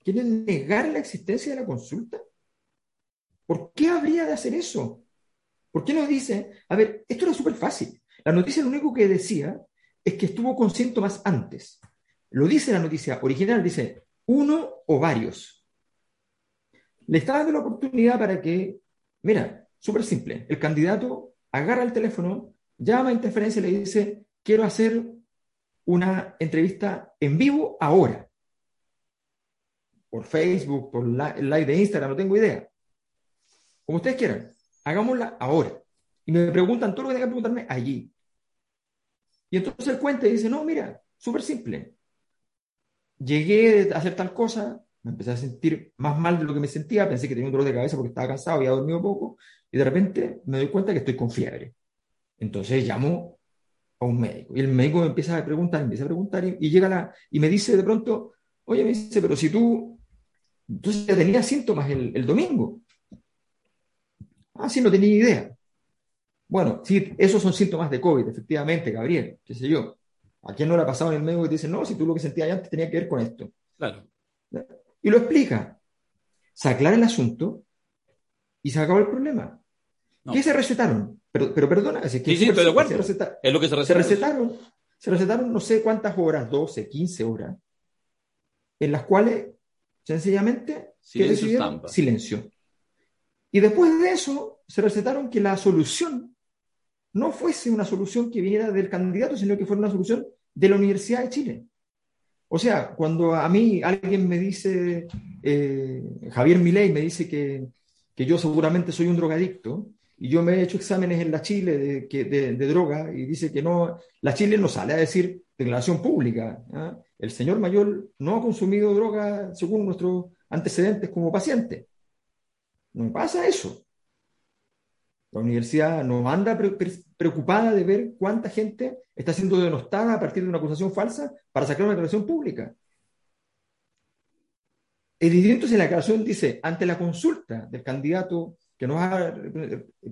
¿Quiere negar la existencia de la consulta? ¿Por qué habría de hacer eso? ¿Por qué no dice, a ver, esto era súper fácil. La noticia lo único que decía es que estuvo con síntomas antes. Lo dice la noticia original, dice uno o varios. Le está dando la oportunidad para que, mira, súper simple, el candidato agarra el teléfono, llama a interferencia y le dice, quiero hacer una entrevista en vivo ahora. Por Facebook, por el live de Instagram, no tengo idea. Como ustedes quieran, hagámosla ahora. Y me preguntan todo lo que tengan que preguntarme allí. Y entonces él cuenta y dice, no, mira, súper simple. Llegué a hacer tal cosa, me empecé a sentir más mal de lo que me sentía, pensé que tenía un dolor de cabeza porque estaba cansado, había dormido poco, y de repente me doy cuenta que estoy con fiebre. Entonces llamo a un médico, y el médico me empieza a preguntar, me empieza a preguntar, y, llega la, y me dice de pronto, oye, me dice, pero si tú, entonces ya tenías síntomas el, el domingo. Ah, sí, no tenía idea. Bueno, sí, esos son síntomas de COVID, efectivamente, Gabriel, qué sé yo. ¿A quién no le ha pasado en el médico que te dice, no, si tú lo que sentías antes tenía que ver con esto? Claro. Y lo explica. Se aclara el asunto y se acabó el problema. ¿Qué se recetaron? Pero, pero perdona, es que sí, sí, de acuerdo. es lo que se, se recetaron. Se recetaron no sé cuántas horas, 12, 15 horas, en las cuales sencillamente silencio. silencio. Y después de eso se recetaron que la solución no fuese una solución que viniera del candidato, sino que fuera una solución de la Universidad de Chile. O sea, cuando a mí alguien me dice, eh, Javier Milei me dice que, que, yo seguramente soy un drogadicto, y yo me he hecho exámenes en la Chile de, que, de, droga, y dice que no, la Chile no sale a decir declaración pública. ¿ah? El señor mayor no ha consumido droga según nuestros antecedentes como paciente. No pasa eso. La universidad nos anda preocupada de ver cuánta gente está siendo denostada a partir de una acusación falsa para sacar una declaración pública. En la declaración dice, ante la consulta del candidato que nos ha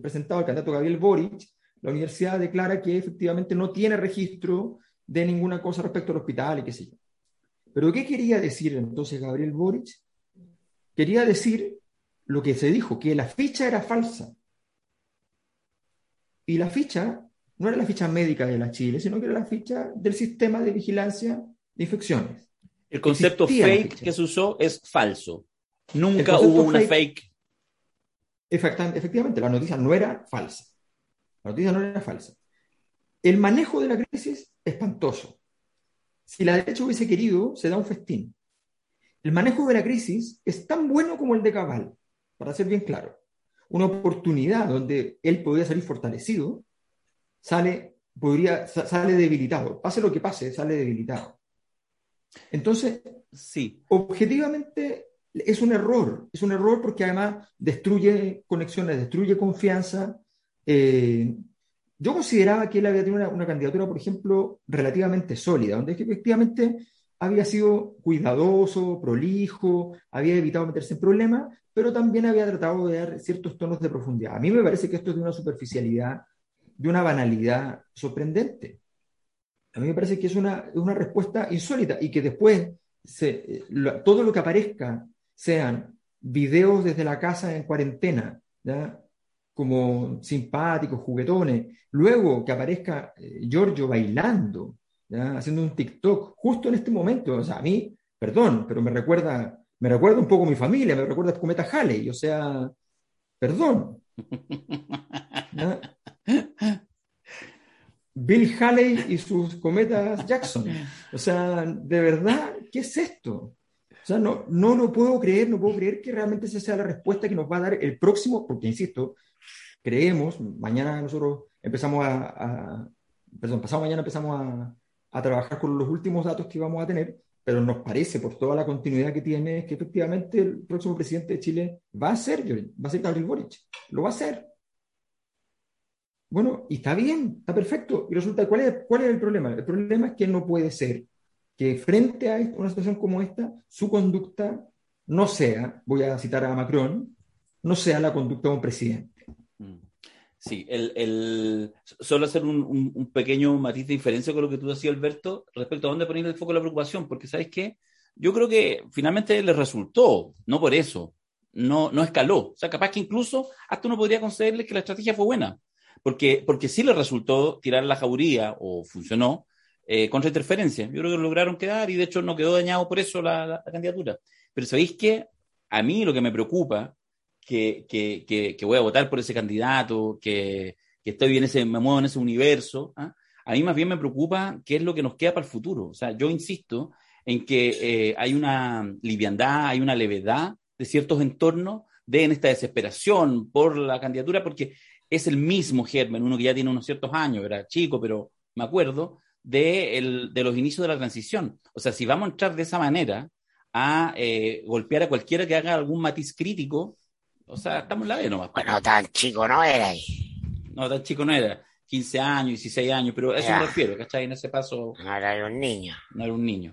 presentado el candidato Gabriel Boric, la universidad declara que efectivamente no tiene registro de ninguna cosa respecto al hospital y qué sé yo. Pero ¿qué quería decir entonces Gabriel Boric? Quería decir lo que se dijo, que la ficha era falsa. Y la ficha no era la ficha médica de la Chile, sino que era la ficha del sistema de vigilancia de infecciones. El concepto fake que se usó es falso. Nunca hubo una fake. Efectivamente, la noticia no era falsa. La noticia no era falsa. El manejo de la crisis, espantoso. Si la derecha hubiese querido, se da un festín. El manejo de la crisis es tan bueno como el de Cabal, para ser bien claro una oportunidad donde él podría salir fortalecido, sale, podría, sale debilitado. Pase lo que pase, sale debilitado. Entonces, sí. objetivamente es un error, es un error porque además destruye conexiones, destruye confianza. Eh, yo consideraba que él había tenido una, una, candidatura, por ejemplo, relativamente sólida, donde efectivamente había sido cuidadoso, prolijo, había evitado meterse en problemas, pero también había tratado de dar ciertos tonos de profundidad. A mí me parece que esto es de una superficialidad, de una banalidad sorprendente. A mí me parece que es una, una respuesta insólita y que después se, todo lo que aparezca sean videos desde la casa en cuarentena, como simpáticos, juguetones, luego que aparezca eh, Giorgio bailando, haciendo un TikTok justo en este momento. O sea, a mí, perdón, pero me recuerda me recuerda un poco mi familia, me recuerda a Cometa Halley, o sea, perdón. Bill Halley y sus cometas Jackson. O sea, de verdad, ¿qué es esto? O sea, no, no lo puedo creer, no puedo creer que realmente esa sea la respuesta que nos va a dar el próximo, porque insisto, creemos, mañana nosotros empezamos a, a perdón, pasado mañana empezamos a, a trabajar con los últimos datos que vamos a tener, pero nos parece, por toda la continuidad que tiene, que efectivamente el próximo presidente de Chile va a ser, va a ser Gabriel Boric, lo va a ser. Bueno, y está bien, está perfecto. Y resulta, ¿cuál es, ¿cuál es el problema? El problema es que no puede ser que frente a una situación como esta, su conducta no sea, voy a citar a Macron, no sea la conducta de un presidente. Sí, el, el, solo hacer un, un, pequeño matiz de diferencia con lo que tú decías, Alberto, respecto a dónde poner el foco de la preocupación, porque ¿sabes qué? Yo creo que finalmente le resultó, no por eso, no, no escaló. O sea, capaz que incluso hasta uno podría concederle que la estrategia fue buena, porque, porque sí le resultó tirar la jauría, o funcionó, eh, contra interferencia. Yo creo que lo lograron quedar y de hecho no quedó dañado por eso la, la, la candidatura. Pero ¿sabéis qué? A mí lo que me preocupa que, que, que, voy a votar por ese candidato, que, estoy en ese, me muevo en ese universo. ¿ah? A mí más bien me preocupa qué es lo que nos queda para el futuro. O sea, yo insisto en que eh, hay una liviandad, hay una levedad de ciertos entornos de en esta desesperación por la candidatura, porque es el mismo germen, uno que ya tiene unos ciertos años, era chico, pero me acuerdo, de, el, de los inicios de la transición. O sea, si vamos a entrar de esa manera a eh, golpear a cualquiera que haga algún matiz crítico, o sea, estamos en la B nomás. Bueno, tan chico no era ahí. No, tan chico no era. 15 años, 16 años, pero a eso me refiero, ¿cachai? En ese paso. No era un niño. No era un niño.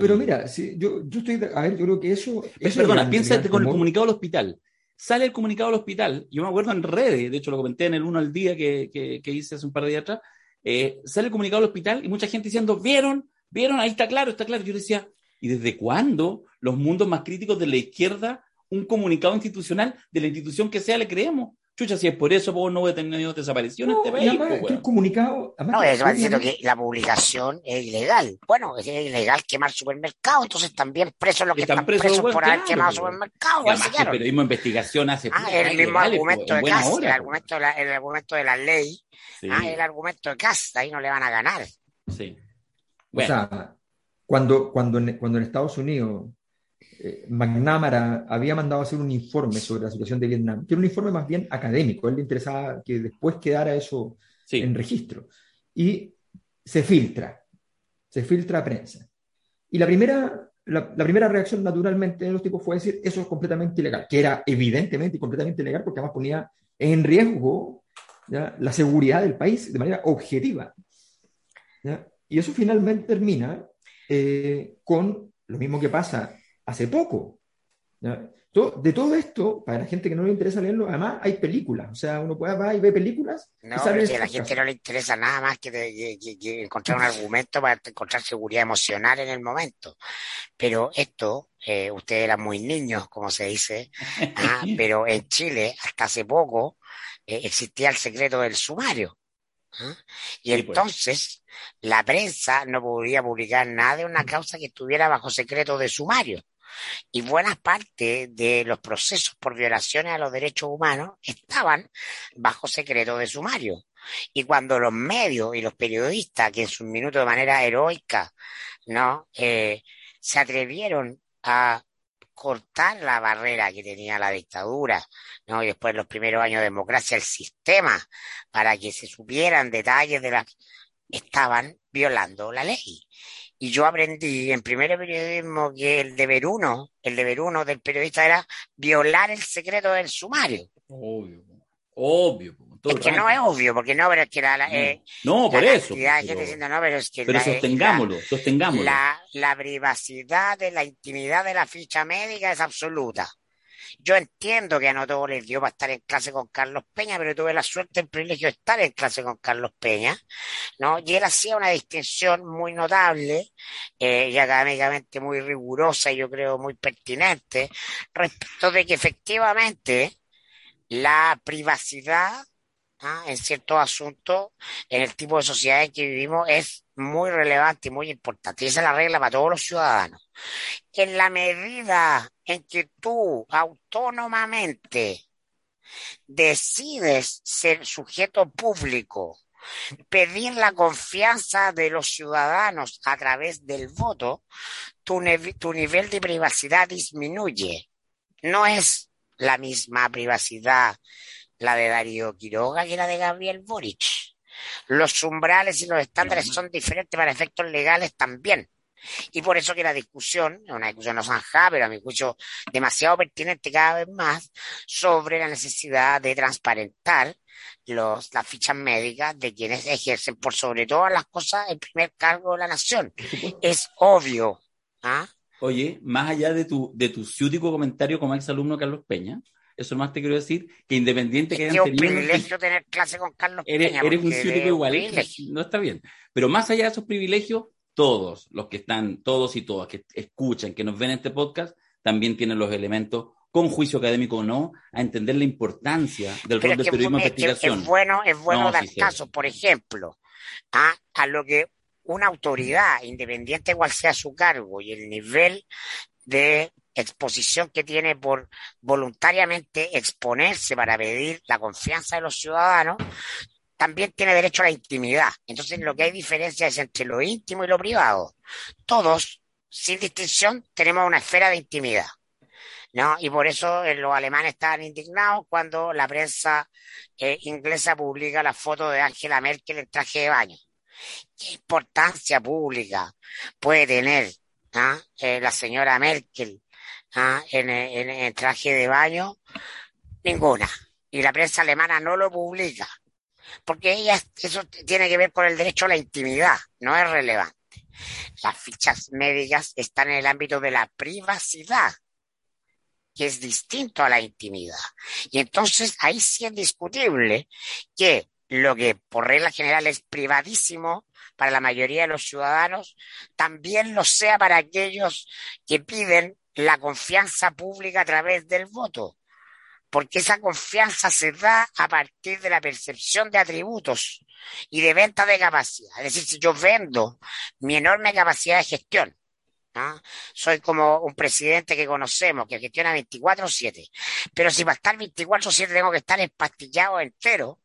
pero, mira, si, yo, yo estoy. A ver, yo creo que eso. perdona, piénsate con el comunicado del hospital. Sale el comunicado del hospital, yo me acuerdo en redes, de hecho lo comenté en el uno al día que, que, hice hace un par de días atrás. Eh, sale el comunicado del hospital y mucha gente diciendo, ¿vieron? ¿Vieron? Ahí está claro, está claro. Yo decía, ¿y desde cuándo los mundos más críticos de la izquierda un comunicado institucional de la institución que sea le creemos? Chucha, si es por eso, pues no voy a tener desaparición en este país. Pues, comunicado. no, es diciendo que la publicación es ilegal. Bueno, es ilegal quemar supermercados, entonces también presos los que están, presos, por haber quemado supermercados. el periodismo de investigación hace. Ah, el mismo argumento de Cast, el, argumento de la, el argumento de la ley, ah, el argumento de Cast, ahí no le van a ganar. Sí. O sea, cuando, cuando, cuando en Estados Unidos eh, McNamara había mandado hacer un informe sobre la situación de Vietnam, que era un informe más bien académico, a él le interesaba que después quedara eso en registro. Y se filtra, se filtra a prensa. Y la primera, la, primera reacción naturalmente de los tipos fue decir, eso es completamente ilegal, que era evidentemente y completamente ilegal porque además ponía en riesgo la seguridad del país de manera objetiva. Y eso finalmente termina eh, con lo mismo que pasa hace poco. De todo esto, para la gente que no le interesa leerlo, además hay películas. O sea, uno puede va y ve películas. No, pero a la gente no le interesa nada más que, encontrar un argumento para encontrar seguridad emocional en el momento. Pero esto, eh, ustedes eran muy niños, como se dice, ah, pero en Chile, hasta hace poco, eh, existía el secreto del sumario. ¿ah? Y pues. entonces la prensa no podía publicar nada de una causa que estuviera bajo secreto de sumario y buena parte de los procesos por violaciones a los derechos humanos estaban bajo secreto de sumario. Y cuando los medios y los periodistas, que en su minuto de manera heroica, ¿no? Eh, se atrevieron a cortar la barrera que tenía la dictadura, ¿no? Y después los primeros años de democracia, el sistema, para que se supieran detalles de la... estaban violando la ley. Y yo aprendí en primer periodismo que el deber uno, el deber uno del periodista era violar el secreto del sumario. Obvio, obvio. es que no es obvio, porque no, pero es que la, eh, no, por eso. Pero, sostengámoslo, sostengámoslo. La, la privacidad de la intimidad de la ficha médica es absoluta. Yo entiendo que a no todos les dio para estar en clase con Carlos Peña, pero tuve la suerte, el privilegio de estar en clase con Carlos Peña, ¿no? Y él hacía una distinción muy notable eh, y académicamente muy rigurosa y yo creo muy pertinente respecto de que efectivamente la privacidad ¿ah? en ciertos asuntos, en el tipo de sociedad en que vivimos, es muy relevante y muy importante. Y esa es la regla para todos los ciudadanos. En la medida en que tú autónomamente decides ser sujeto público, pedir la confianza de los ciudadanos a través del voto, tu, tu nivel de privacidad disminuye. No es la misma privacidad la de Darío Quiroga que la de Gabriel Boric. Los umbrales y los estándares son diferentes para efectos legales también. Y por eso que la discusión, una discusión no zanjada, pero a mi juicio demasiado pertinente cada vez más, sobre la necesidad de transparentar los, las fichas médicas de quienes ejercen por sobre todas las cosas el primer cargo de la nación. Es obvio. ¿ah? Oye, más allá de tu, de tu ciútico comentario como exalumno Carlos Peña, eso más te quiero decir, que independiente que hayan tenido... Es un privilegio tener clase con Carlos eres, Peña. Eres un igual, no está bien. Pero más allá de esos privilegios, todos los que están, todos y todas que escuchan, que nos ven en este podcast, también tienen los elementos con juicio académico o no, a entender la importancia del rol del periodismo de investigación. Es bueno, es bueno dar casos, por ejemplo, a, a lo que una autoridad, independiente cual sea su cargo y el nivel de exposición que tiene por voluntariamente exponerse para pedir la confianza de los ciudadanos, también tiene derecho a la intimidad. Entonces, lo que hay diferencia es entre lo íntimo y lo privado. Todos, sin distinción, tenemos una esfera de intimidad. ¿no? Y por eso eh, los alemanes estaban indignados cuando la prensa eh, inglesa publica la foto de Angela Merkel en traje de baño. ¿Qué importancia pública puede tener ¿ah? eh, la señora Merkel ¿ah? en, en, traje de baño? Ninguna. Y la prensa alemana no lo publica. Porque ella, eso tiene que ver con el derecho a la intimidad, no es relevante. Las fichas médicas están en el ámbito de la privacidad que es distinto a la intimidad. Y entonces ahí sí es discutible que lo que por regla general es privadísimo para la mayoría de los ciudadanos, también lo sea para aquellos que piden la confianza pública a través del voto. Porque esa confianza se da a partir de la percepción de atributos y de venta de capacidad. Es decir, si yo vendo mi enorme capacidad de gestión, ¿ah? Soy como un presidente que conocemos, que gestiona 24-7. Pero si para estar 24-7 tengo que estar empastillado entero,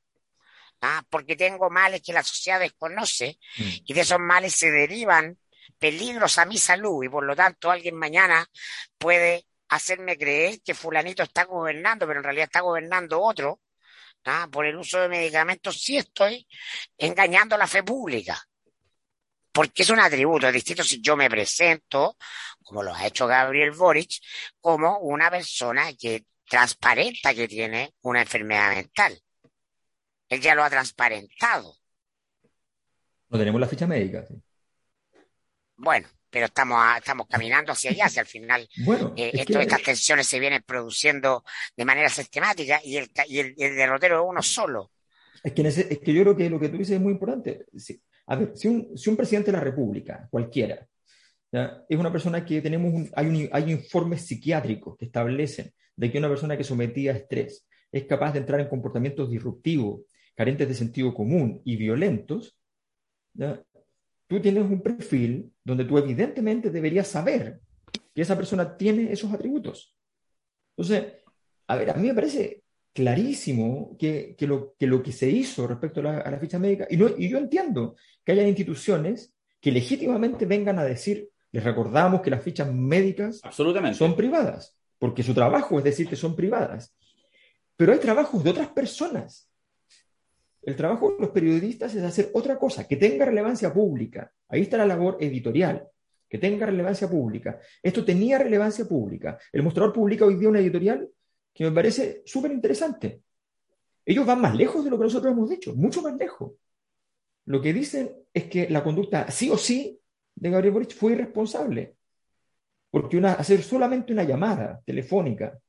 ¿ah? porque tengo males que la sociedad desconoce, mm. y de esos males se derivan peligros a mi salud, y por lo tanto alguien mañana puede hacerme creer que fulanito está gobernando, pero en realidad está gobernando otro, ¿ah? por el uso de medicamentos, sí estoy engañando la fe pública porque es un atributo distinto si yo me presento, como lo ha hecho Gabriel Boric, como una persona que transparenta que tiene una enfermedad mental. Él ya lo ha transparentado. No tenemos la ficha médica. Bueno, pero estamos, estamos caminando hacia allá, hacia el final. Bueno, eh, estas tensiones se vienen produciendo de manera sistemática y el, y el, derrotero es uno solo. Es que, es que yo creo que lo que tú dices es muy importante. Sí a ver, si un, si un presidente de la República, cualquiera, es una persona que tenemos, hay, hay informes psiquiátricos que establecen de que una persona que sometida a estrés es capaz de entrar en comportamientos disruptivos, carentes de sentido común y violentos, tú tienes un perfil donde tú evidentemente deberías saber que esa persona tiene esos atributos. Entonces, a ver, a mí me parece clarísimo que, que, lo, que lo que se hizo respecto a la, ficha médica, y, y yo entiendo que haya instituciones que legítimamente vengan a decir, les recordamos que las fichas médicas Absolutamente. son privadas, porque su trabajo es decir que son privadas. Pero hay trabajos de otras personas. El trabajo de los periodistas es hacer otra cosa, que tenga relevancia pública. Ahí está la labor editorial, que tenga relevancia pública. Esto tenía relevancia pública. El mostrador publica hoy día una editorial que me parece súper interesante. Ellos van más lejos de lo que nosotros hemos dicho, mucho más lejos. Lo que dicen es que la conducta sí o sí de Gabriel Boric fue irresponsable, porque una, hacer solamente una llamada telefónica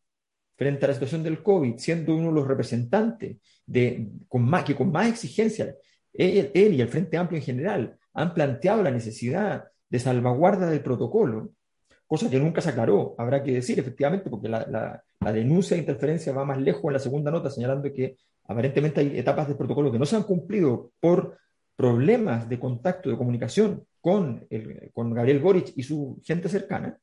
frente a la situación del COVID, siendo uno de los representantes de, con más, que con más exigencia, él, él y el Frente Amplio en general han planteado la necesidad de salvaguarda del protocolo, cosa que nunca se aclaró, habrá que decir efectivamente, porque la, la denuncia de interferencia va más lejos en la segunda nota, señalando que aparentemente hay etapas del protocolo que no se han cumplido por problemas de contacto, de comunicación con, el, con Gabriel Boric y su gente cercana.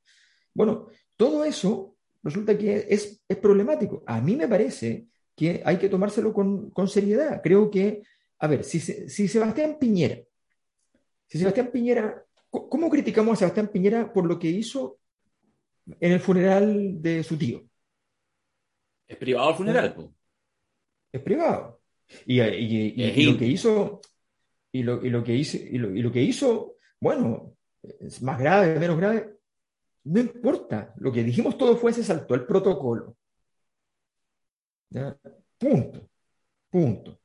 Bueno, todo eso resulta que es, es problemático. A mí me parece que hay que tomárselo con, con seriedad. Creo que, a ver, si, si Sebastián Piñera, si Sebastián Piñera, ¿cómo criticamos a Sebastián Piñera por lo que hizo en el funeral de su tío? Es privado el funeral. Es privado. Y, lo que hizo, y lo, que hizo, y lo, que hizo, bueno, es más grave, menos grave, no importa. Lo que dijimos todo fue se saltó el protocolo. Punto. Punto.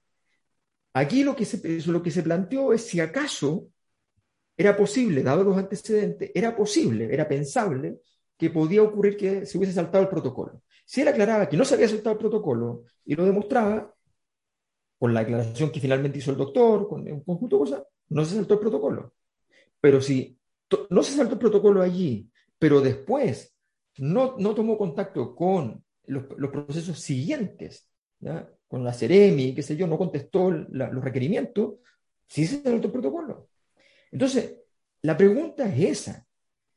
Aquí lo que, se, lo que se planteó es si acaso era posible, dado los antecedentes, era posible, era pensable que podía ocurrir que se hubiese saltado el protocolo. Si él aclaraba que no se había aceptado el protocolo y lo demostraba, con la declaración que finalmente hizo el doctor, con un conjunto de cosas, no se saltó el protocolo. Pero si no se saltó el protocolo allí, pero después no, no tomó contacto con los, procesos siguientes, con la Ceremi, qué sé yo, no contestó los requerimientos, sí se saltó el protocolo. Entonces, la pregunta es esa.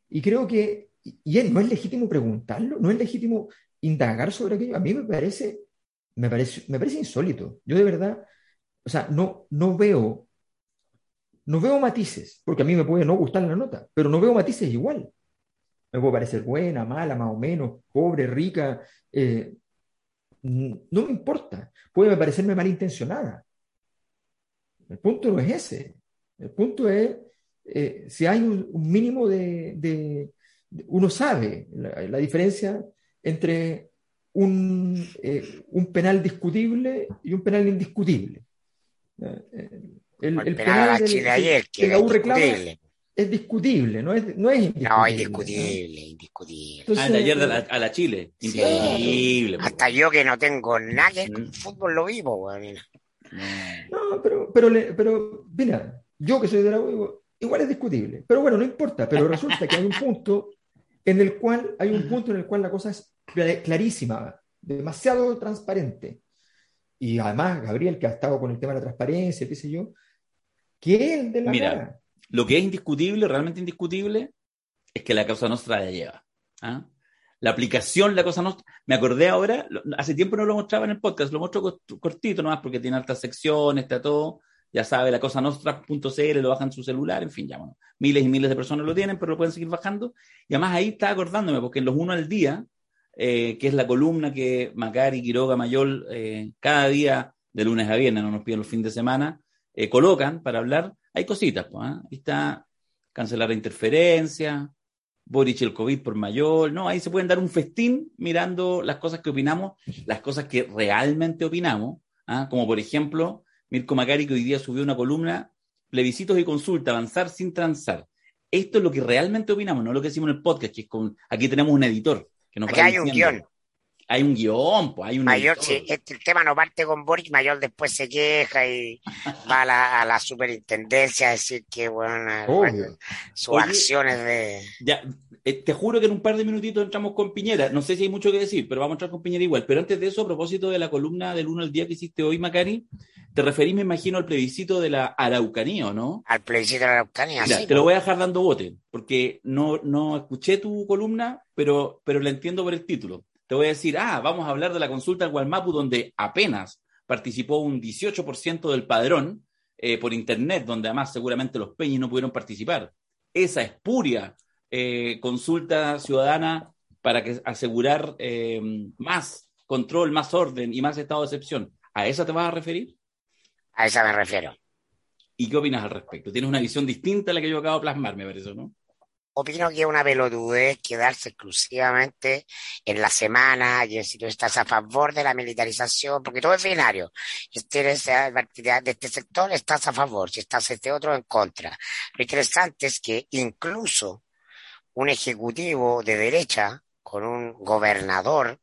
Y creo que y no es legítimo preguntarlo, no es legítimo indagar sobre aquello. A mí me parece, me parece, me parece insólito. Yo de verdad, o sea, no, no veo, no veo matices, porque a mí me puede no gustar la nota, pero no veo matices igual. Me puede parecer buena, mala, más o menos, pobre, rica, eh, no me importa. Puede parecerme malintencionada. El punto no es ese. El punto es eh, si hay un, mínimo de, Uno sabe la, diferencia entre un, eh, un, penal discutible y un penal indiscutible. Eh, el, penal, de Chile ayer, que, es discutible, no es, no es indiscutible. No, indiscutible, indiscutible. ah, de ayer a la, Chile, indiscutible. Hasta yo que no tengo nada que mm. fútbol lo vivo, No, pero, pero, pero, mira, yo que soy de la igual es discutible. Pero bueno, no importa, pero resulta que hay un punto en el cual, hay un punto en el cual la cosa es clarísima, demasiado transparente. Y además, Gabriel, que ha estado con el tema de la transparencia, qué sé yo, que es de la Mira, lo que es indiscutible, realmente indiscutible, es que la Cosa Nostra la lleva. ¿ah? La aplicación, la Cosa Nostra. Me acordé ahora, hace tiempo no lo mostraba en el podcast, lo muestro cortito nomás porque tiene altas secciones, está todo ya sabe, la cosa nostra.cl, lo bajan en su celular, en fin, ya bueno, miles y miles de personas lo tienen, pero lo pueden seguir bajando. Y además ahí está acordándome, porque en los uno al día, eh, que es la columna que Macari, Quiroga, Mayol, eh, cada día, de lunes a viernes, no nos piden los fines de semana, eh, colocan para hablar, hay cositas, pues, ahí está cancelar la interferencia, Boric el COVID por Mayol, no, ahí se pueden dar un festín mirando las cosas que opinamos, las cosas que realmente opinamos, ¿ah? como por ejemplo Mirko Macari, que hoy día subió una columna, plebiscitos y consulta, avanzar sin transar. Esto es lo que realmente opinamos, no lo que decimos en el podcast, que es con, aquí tenemos un editor. Que nos aquí hay un guion. Hay un guion, pues hay un Mayor, si este, el tema no parte con Boris, Mayor después se queja y va a la, superintendencia a decir que, bueno, sus acciones de... Ya, eh, te juro que en un par de minutitos entramos con Piñera. No sé si hay mucho que decir, pero vamos a entrar con Piñera igual. Pero antes de eso, a propósito de la columna del 1 al día que hiciste hoy, Macari, te referís, me imagino, al plebiscito de la Araucanía, ¿no? Al plebiscito de la Araucanía, sí. Te lo voy a dejar dando bote, porque no, no escuché tu columna, pero, pero la entiendo por el título. Te voy a decir, ah, vamos a hablar de la consulta al Gualmapu, donde apenas participó un 18% del padrón eh, por Internet, donde además seguramente los peñis no pudieron participar. Esa espuria eh, consulta ciudadana para que, asegurar eh, más control, más orden y más estado de excepción. ¿A esa te vas a referir? A esa me refiero. ¿Y qué opinas al respecto? Tienes una visión distinta a la que yo acabo de plasmar, me parece, ¿no? Opino que es una pelotudez quedarse exclusivamente en la semana y si tú estás a favor de la militarización, porque todo es binario. Si eres de este sector, estás a favor, si estás de este otro, en contra. Lo interesante es que incluso un ejecutivo de derecha, con un gobernador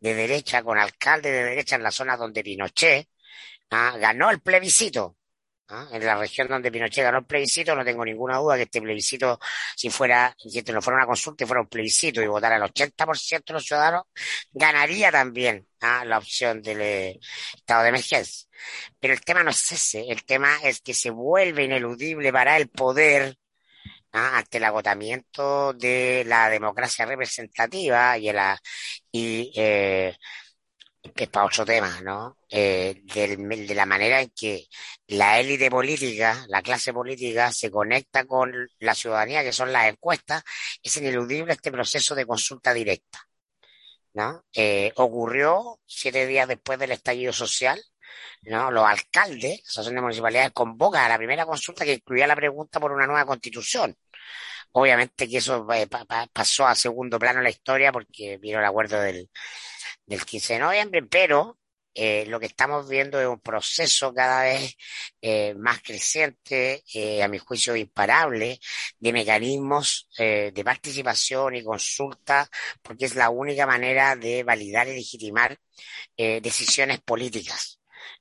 de derecha, con alcalde de derecha en la zona donde Pinochet, ¿ah? ganó el plebiscito. ¿Ah? En la región donde Pinochet ganó el plebiscito, no tengo ninguna duda que este plebiscito, si fuera, si esto no fuera una consulta y fuera un plebiscito y votara el 80% de los ciudadanos, ganaría también ¿ah? la opción del eh, estado de emergencia. Pero el tema no es ese, el tema es que se vuelve ineludible para el poder ante el agotamiento de la democracia representativa y, la, y eh, que es para otro tema, ¿no? Eh, de la manera en que la élite política, la clase política, se conecta con la ciudadanía, que son las encuestas, es ineludible este proceso de consulta directa, ¿no? Eh, ocurrió siete días después del estallido social, ¿no? Los alcaldes, asociación de municipalidades, convocan a la primera consulta que incluía la pregunta por una nueva constitución. Obviamente que eso eh, pasó a segundo plano en la historia porque vino el acuerdo del, del 15 de noviembre, pero eh, lo que estamos viendo es un proceso cada vez eh, más creciente, eh, a mi juicio imparable, de mecanismos de participación y consulta, porque es la única manera de validar y legitimar decisiones políticas.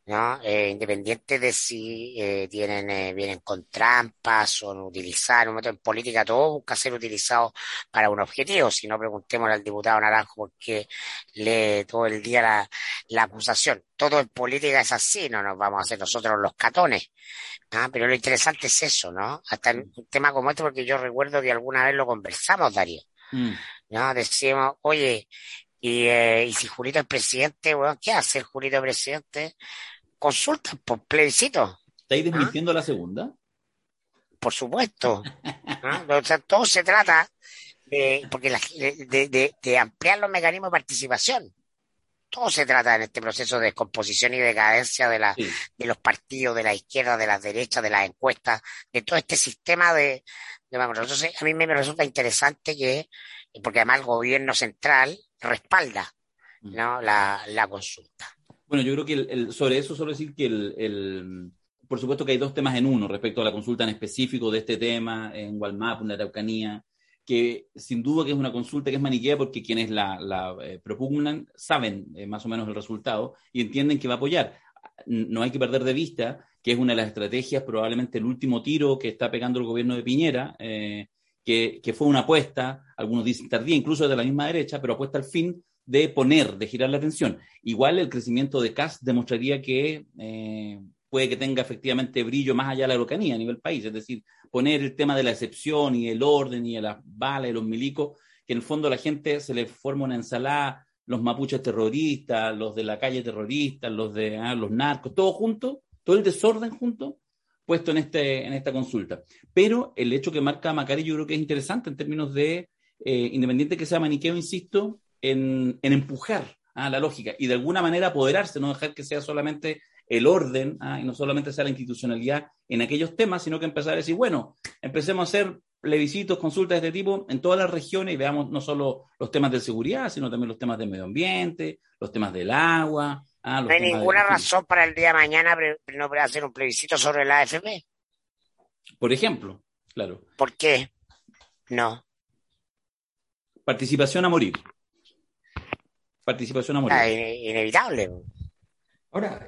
¿No? Eh, independiente de si eh, tienen, eh, vienen con trampas o utilizar, en en política todo busca ser utilizado para un objetivo, si no preguntemos al diputado Naranjo por qué lee todo el día la, la acusación. Todo en política es así, no nos vamos a hacer nosotros los catones. ¿ah? Pero lo interesante es eso, ¿no? Hasta en un tema como este, porque yo recuerdo que alguna vez lo conversamos, Darío. Mm. ¿no? Decimos, oye, y, eh, y si Julito es presidente, bueno, ¿qué hace el Julito presidente? Consulta por plebiscito. ¿Estáis ¿Ah? desmintiendo la segunda? Por supuesto. ¿Ah? O sea, todo se trata de, porque de, de, ampliar los mecanismos de participación. Todo se trata en este proceso de composición y decadencia de, la, de los partidos, de la izquierda, de la derecha, de las encuestas, de todo este sistema de, de Entonces, a mí me resulta interesante que, porque además el gobierno central respalda mm. ¿no? la, la consulta. Bueno, yo creo que el, sobre eso solo decir que el, por supuesto que hay dos temas en uno respecto a la consulta en específico de este tema en Gualmap, en la Araucanía, que sin duda que es una consulta que es maniquea porque quienes la, la eh, propugnan saben eh, más o menos el resultado y entienden que va a apoyar. No hay que perder de vista que es una de las estrategias, probablemente el último tiro que está pegando el gobierno de Piñera, eh, que, que, fue una apuesta, algunos dicen tardía, incluso de la misma derecha, pero apuesta al fin de poner, de girar la atención. Igual el crecimiento de CAS demostraría que eh, puede que tenga efectivamente brillo más allá de la Araucanía a nivel país, es decir, poner el tema de la excepción y el orden y de las balas y los milicos, que en el fondo a la gente se le forma una ensalada, los mapuches terroristas, los de la calle terroristas, los de ah, los narcos, todo junto, todo el desorden junto, puesto en, este, en esta consulta. Pero el hecho que marca Macari yo creo que es interesante en términos de, eh, independiente que sea maniqueo, insisto, en, empujar a la lógica y de alguna manera apoderarse, no dejar que sea solamente el orden ¿ah? y no solamente sea la institucionalidad en aquellos temas, sino que empezar a decir, bueno, empecemos a hacer plebiscitos, consultas de este tipo en todas las regiones y veamos no solo los temas de seguridad, sino también los temas del medio ambiente, los temas del agua. ¿ah? no hay ninguna razón para el día de mañana no hacer un plebiscito sobre la AFP. Por ejemplo, claro. ¿Por qué? No. Participación a morir participación a morir. Ah, inevitable. Ahora,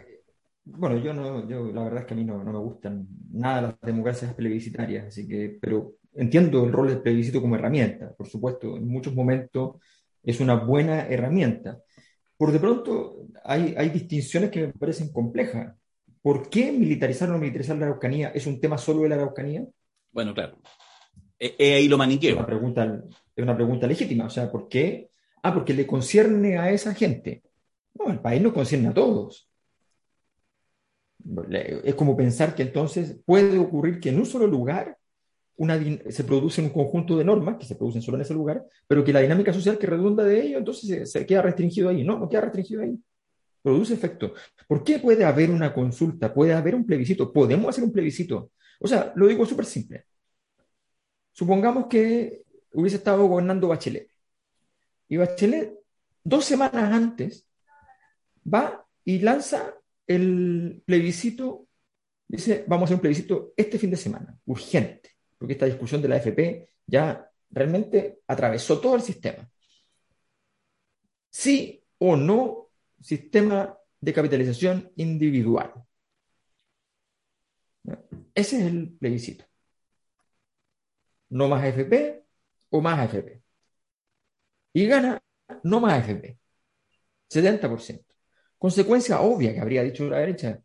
bueno, yo no, yo la verdad es que a mí no, me gustan nada las democracias plebiscitarias, así que, pero entiendo el rol del plebiscito como herramienta, por supuesto, en muchos momentos es una buena herramienta. Por de pronto hay, hay distinciones que me parecen complejas. ¿Por qué militarizar o no militarizar la Araucanía es un tema solo de la Araucanía? Bueno, claro. Es ahí lo maniqueo. Es una, pregunta, es una pregunta legítima. O sea, ¿por qué Ah, porque le concierne a esa gente. No, el país no concierne a todos. Es como pensar que entonces puede ocurrir que en un solo lugar una, se produce un conjunto de normas que se producen solo en ese lugar, pero que la dinámica social que redunda de ello, entonces se, queda restringido ahí. No, no queda restringido ahí. Produce efecto. ¿Por qué puede haber una consulta? ¿Puede haber un plebiscito? ¿Podemos hacer un plebiscito? O sea, lo digo súper simple. Supongamos que hubiese estado gobernando Bachelet y Bachelet, dos semanas antes, va y lanza el plebiscito, dice, vamos a hacer un plebiscito este fin de semana, urgente, porque esta discusión de la FP ya realmente atravesó todo el sistema. Sí o no sistema de capitalización individual. Ese es el plebiscito. No más FP o más AFP y gana no más AFP. 70%. Consecuencia obvia que habría dicho la derecha.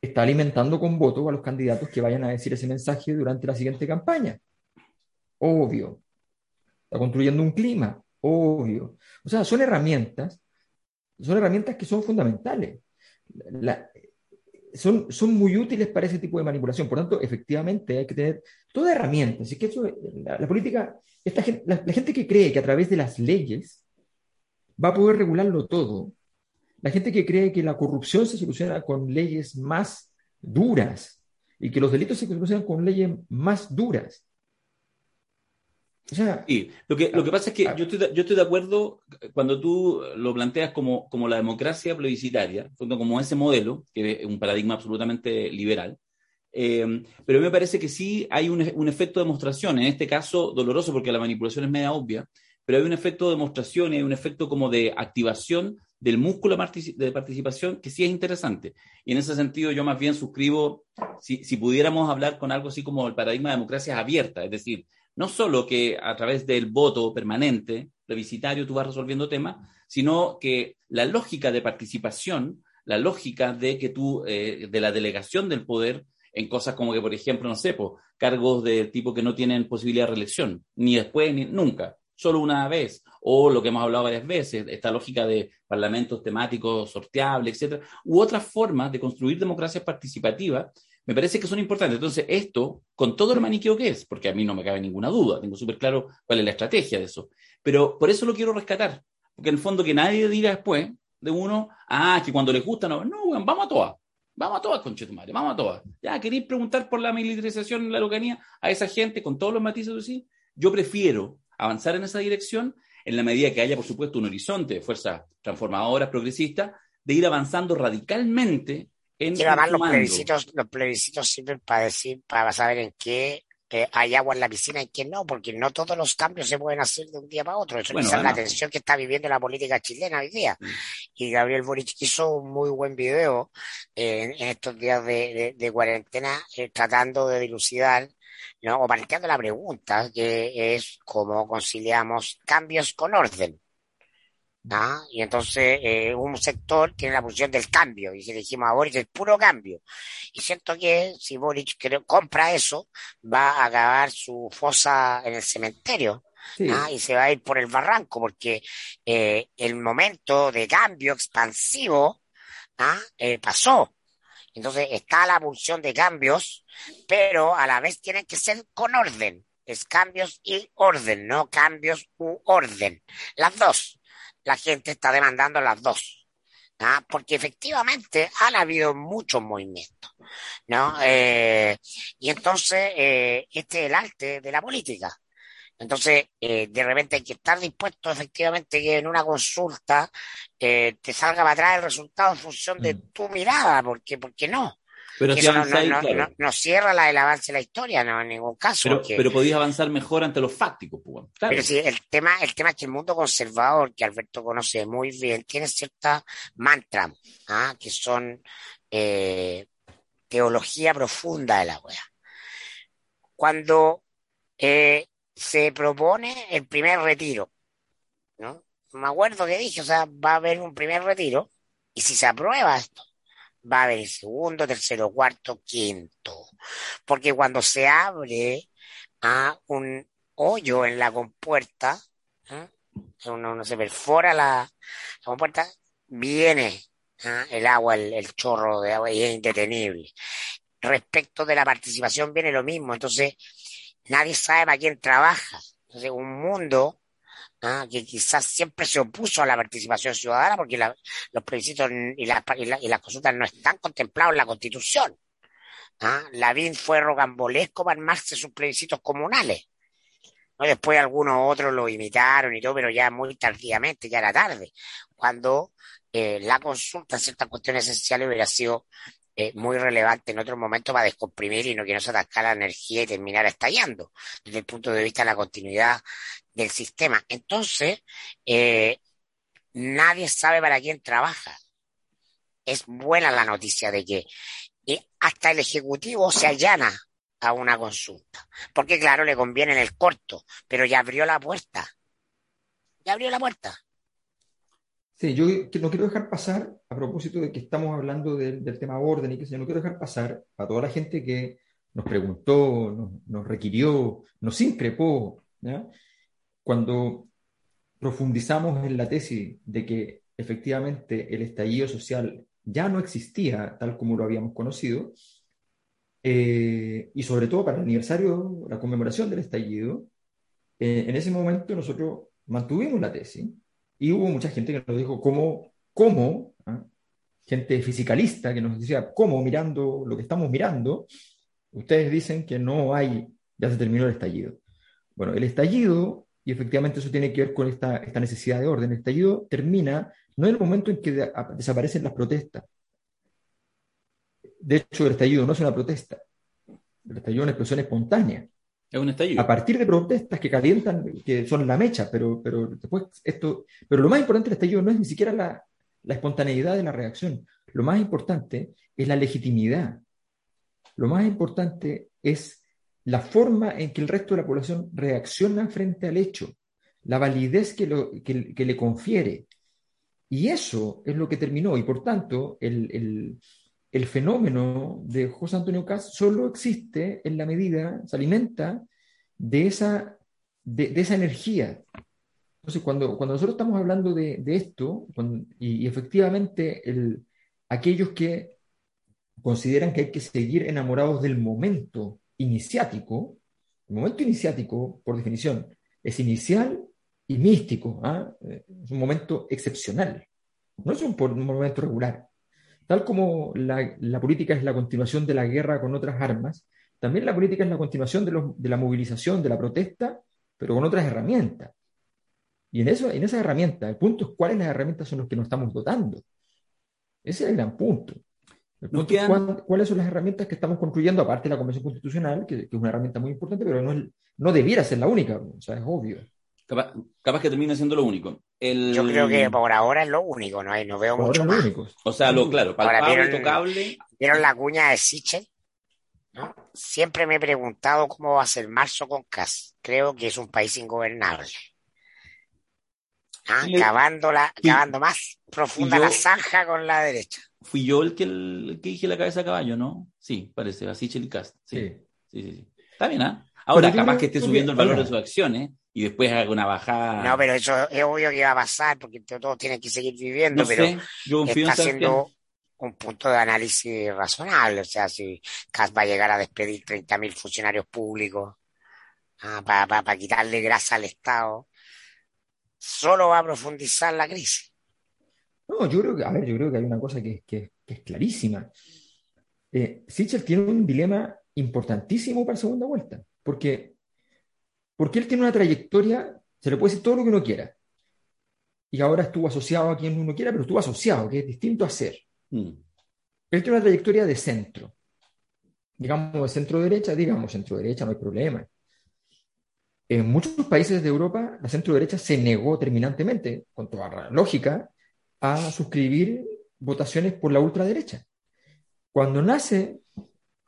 Está alimentando con votos a los candidatos que vayan a decir ese mensaje durante la siguiente campaña. Obvio. Está construyendo un clima. Obvio. O sea, son herramientas, son herramientas que son fundamentales. Son, son muy útiles para ese tipo de manipulación. Por tanto, efectivamente, hay que tener toda herramienta. Así que eso, la política la, gente que cree que a través de las leyes va a poder regularlo todo, la gente que cree que la corrupción se soluciona con leyes más duras y que los delitos se solucionan con leyes más duras. O sea, sí, lo que, lo que pasa es que yo estoy, yo estoy de acuerdo cuando tú lo planteas como, como la democracia plebiscitaria, como ese modelo, que es un paradigma absolutamente liberal, eh, pero me parece que sí hay un, un, efecto de demostración, en este caso doloroso porque la manipulación es media obvia, pero hay un efecto de demostración y hay un efecto como de activación del músculo de participación que sí es interesante. Y en ese sentido yo más bien suscribo, si, si pudiéramos hablar con algo así como el paradigma de democracia abierta, es decir, no solo que a través del voto permanente, plebiscitario, tú vas resolviendo temas, sino que la lógica de participación, la lógica de que tú, eh, de la delegación del poder, en cosas como que, por ejemplo, no sé, cargos de tipo que no tienen posibilidad de reelección, ni después ni nunca. solo una vez, o lo que hemos hablado varias veces, esta lógica de parlamentos temáticos sorteables, etcétera, u otras formas de construir democracias participativas, me parece que son importantes. Entonces, esto, con todo el maniqueo que es, porque a mí no me cabe ninguna duda, tengo súper claro cuál es la estrategia de eso, pero por eso lo quiero rescatar, porque en el fondo que nadie diga después de uno, ah, que cuando les gusta, no, no, vamos a todas. Vamos a todas, conchetumare, vamos a todas. Ya, ¿queréis preguntar por la militarización en la locanía a esa gente con todos los matices de sí? Yo prefiero avanzar en esa dirección en la medida que haya, por supuesto, un horizonte de fuerzas transformadoras, progresistas, de ir avanzando radicalmente en... Además los plebiscitos, los plebiscitos sirven para decir, para saber en qué hay agua en la piscina y que no, porque no todos los cambios se pueden hacer de un día para otro. Eso es la tensión que está viviendo la política chilena hoy día. Y Gabriel Boric hizo un muy buen video en, estos días de, cuarentena eh, tratando de dilucidar ¿no? o planteando la pregunta que es cómo conciliamos cambios con orden. ¿Ah? Y entonces eh, un sector tiene la posición del cambio, y si dijimos a Boric el puro cambio. Y siento que si Boric compra eso, va a acabar su fosa en el cementerio. ¿ah? Y se va a ir por el barranco, porque eh, el momento de cambio expansivo ¿ah? eh, pasó. Entonces está la pulsión de cambios, pero a la vez tienen que ser con orden. Es cambios y orden, no cambios u orden. Las dos la gente está demandando las dos. ¿ah? Porque efectivamente han habido muchos movimientos. ¿no? Eh, y entonces, eh, este es el arte de la política. Entonces, eh, de repente hay que estar dispuesto efectivamente que en una consulta te salga para atrás el resultado en función de mm. tu mirada, porque, porque no. Pero si no, no, cierra la, el avance de la historia, no, en ningún caso. Pero, podías avanzar mejor ante los fácticos, pues, Pero sí, el tema, el tema es que el mundo conservador, que Alberto conoce muy bien, tiene ciertas mantras, ¿ah? que son eh, teología profunda de la wea. Cuando eh, se propone el primer retiro, ¿no? Me acuerdo que dije, o sea, va a haber un primer retiro, y si se aprueba esto, va a haber segundo, tercero, cuarto, quinto. Porque cuando se abre a un hoyo en la compuerta, ¿eh? uno, se perfora la, compuerta, viene ¿eh? el agua, el, chorro de agua y es indetenible. Respecto de la participación viene lo mismo, entonces nadie sabe para quién trabaja. Entonces, un mundo ¿ah? que quizás siempre se opuso a la participación ciudadana porque los plebiscitos y, las consultas no están contemplados en la Constitución. ¿ah? Lavín fue rogambolesco para armarse sus plebiscitos comunales. Después algunos otros lo imitaron y todo, pero ya muy tardíamente, ya era tarde, cuando eh, la consulta en ciertas cuestiones esenciales hubiera sido muy relevante en otro momento para descomprimir y no que no se atascara la energía y terminar estallando desde el punto de vista de la continuidad del sistema. Entonces, eh, nadie sabe para quién trabaja. Es buena la noticia de que eh, hasta el Ejecutivo se allana a una consulta. Porque claro, le conviene en el corto, pero ya abrió la puerta. Ya abrió la puerta. Sí, yo no quiero dejar pasar, a propósito de que estamos hablando del, tema orden y que se no quiero dejar pasar a toda la gente que nos preguntó, nos, nos requirió, nos increpó, ¿ya? Cuando profundizamos en la tesis de que efectivamente el estallido social ya no existía tal como lo habíamos conocido, eh, y sobre todo para el aniversario, la conmemoración del estallido, eh, en ese momento nosotros mantuvimos la tesis y hubo mucha gente que nos dijo cómo, cómo ¿ah? gente fisicalista que nos decía cómo mirando lo que estamos mirando, ustedes dicen que no hay, ya se terminó el estallido. Bueno, el estallido y efectivamente eso tiene que ver con esta, esta necesidad de orden. El estallido termina no en el momento en que desaparecen las protestas. De hecho, el estallido no es una protesta. El estallido es una explosión espontánea. Es un estallido. A partir de protestas que calientan, que son la mecha, pero, pero después esto. Pero lo más importante del estallido no es ni siquiera la, la espontaneidad de la reacción. Lo más importante es la legitimidad. Lo más importante es la forma en que el resto de la población reacciona frente al hecho, la validez que, lo, que, le confiere. Y eso es lo que terminó. Y por tanto, el, el, fenómeno de José Antonio Cas solo existe en la medida, se alimenta de esa, de, esa energía Entonces, cuando, cuando nosotros estamos hablando de, esto, y, efectivamente el, aquellos que consideran que hay que seguir enamorados del momento iniciático, el momento iniciático, por definición, es inicial y místico, ¿ah? es un momento excepcional, no es un, momento regular. Tal como la, la, política es la continuación de la guerra con otras armas, también la política es la continuación de, de la movilización, de la protesta, pero con otras herramientas. Y en, eso, en esa herramienta, el punto es cuáles las herramientas son las que nos estamos dotando. Ese es el gran punto. cuáles son las herramientas que estamos construyendo, aparte de la Convención Constitucional, que, es una herramienta muy importante, pero no, no debiera ser la única, o sea, es obvio. Capaz, que termine siendo lo único. Yo creo que por ahora es lo único, no, hay, no veo mucho más. O sea, lo claro, palpable, vieron, tocable. ¿Vieron la cuña de Sichel? Siempre me he preguntado cómo va a ser marzo con CAS. Creo que es un país ingobernable. Ah, cavando, la, cavando más profunda la zanja con la derecha. Fui yo el que, el, que dije la cabeza a caballo, ¿no? Sí, parece, así Cast. Sí. Sí. sí, sí, Está bien, ¿ah? Ahora, capaz que esté subiendo el valor de sus acciones y después haga una bajada. No, pero eso es obvio que va a pasar porque todos tienen que seguir viviendo, pero yo está haciendo un punto de análisis razonable. O sea, si CAS va a llegar a despedir 30.000 funcionarios públicos ah, para quitarle grasa al Estado, solo va a profundizar la crisis. No, yo creo que, a ver, yo creo que hay una cosa que, es clarísima. Eh, Sichel tiene un dilema importantísimo para segunda vuelta, porque, porque él tiene una trayectoria, se le puede decir todo lo que uno quiera, y ahora estuvo asociado a quien uno quiera, pero estuvo asociado, que es distinto a ser. Mm. Él tiene una trayectoria de centro, digamos de centro derecha, digamos centro derecha, no hay problema. En muchos países de Europa, la centro derecha se negó terminantemente, con toda la lógica, a suscribir votaciones por la ultraderecha. Cuando nace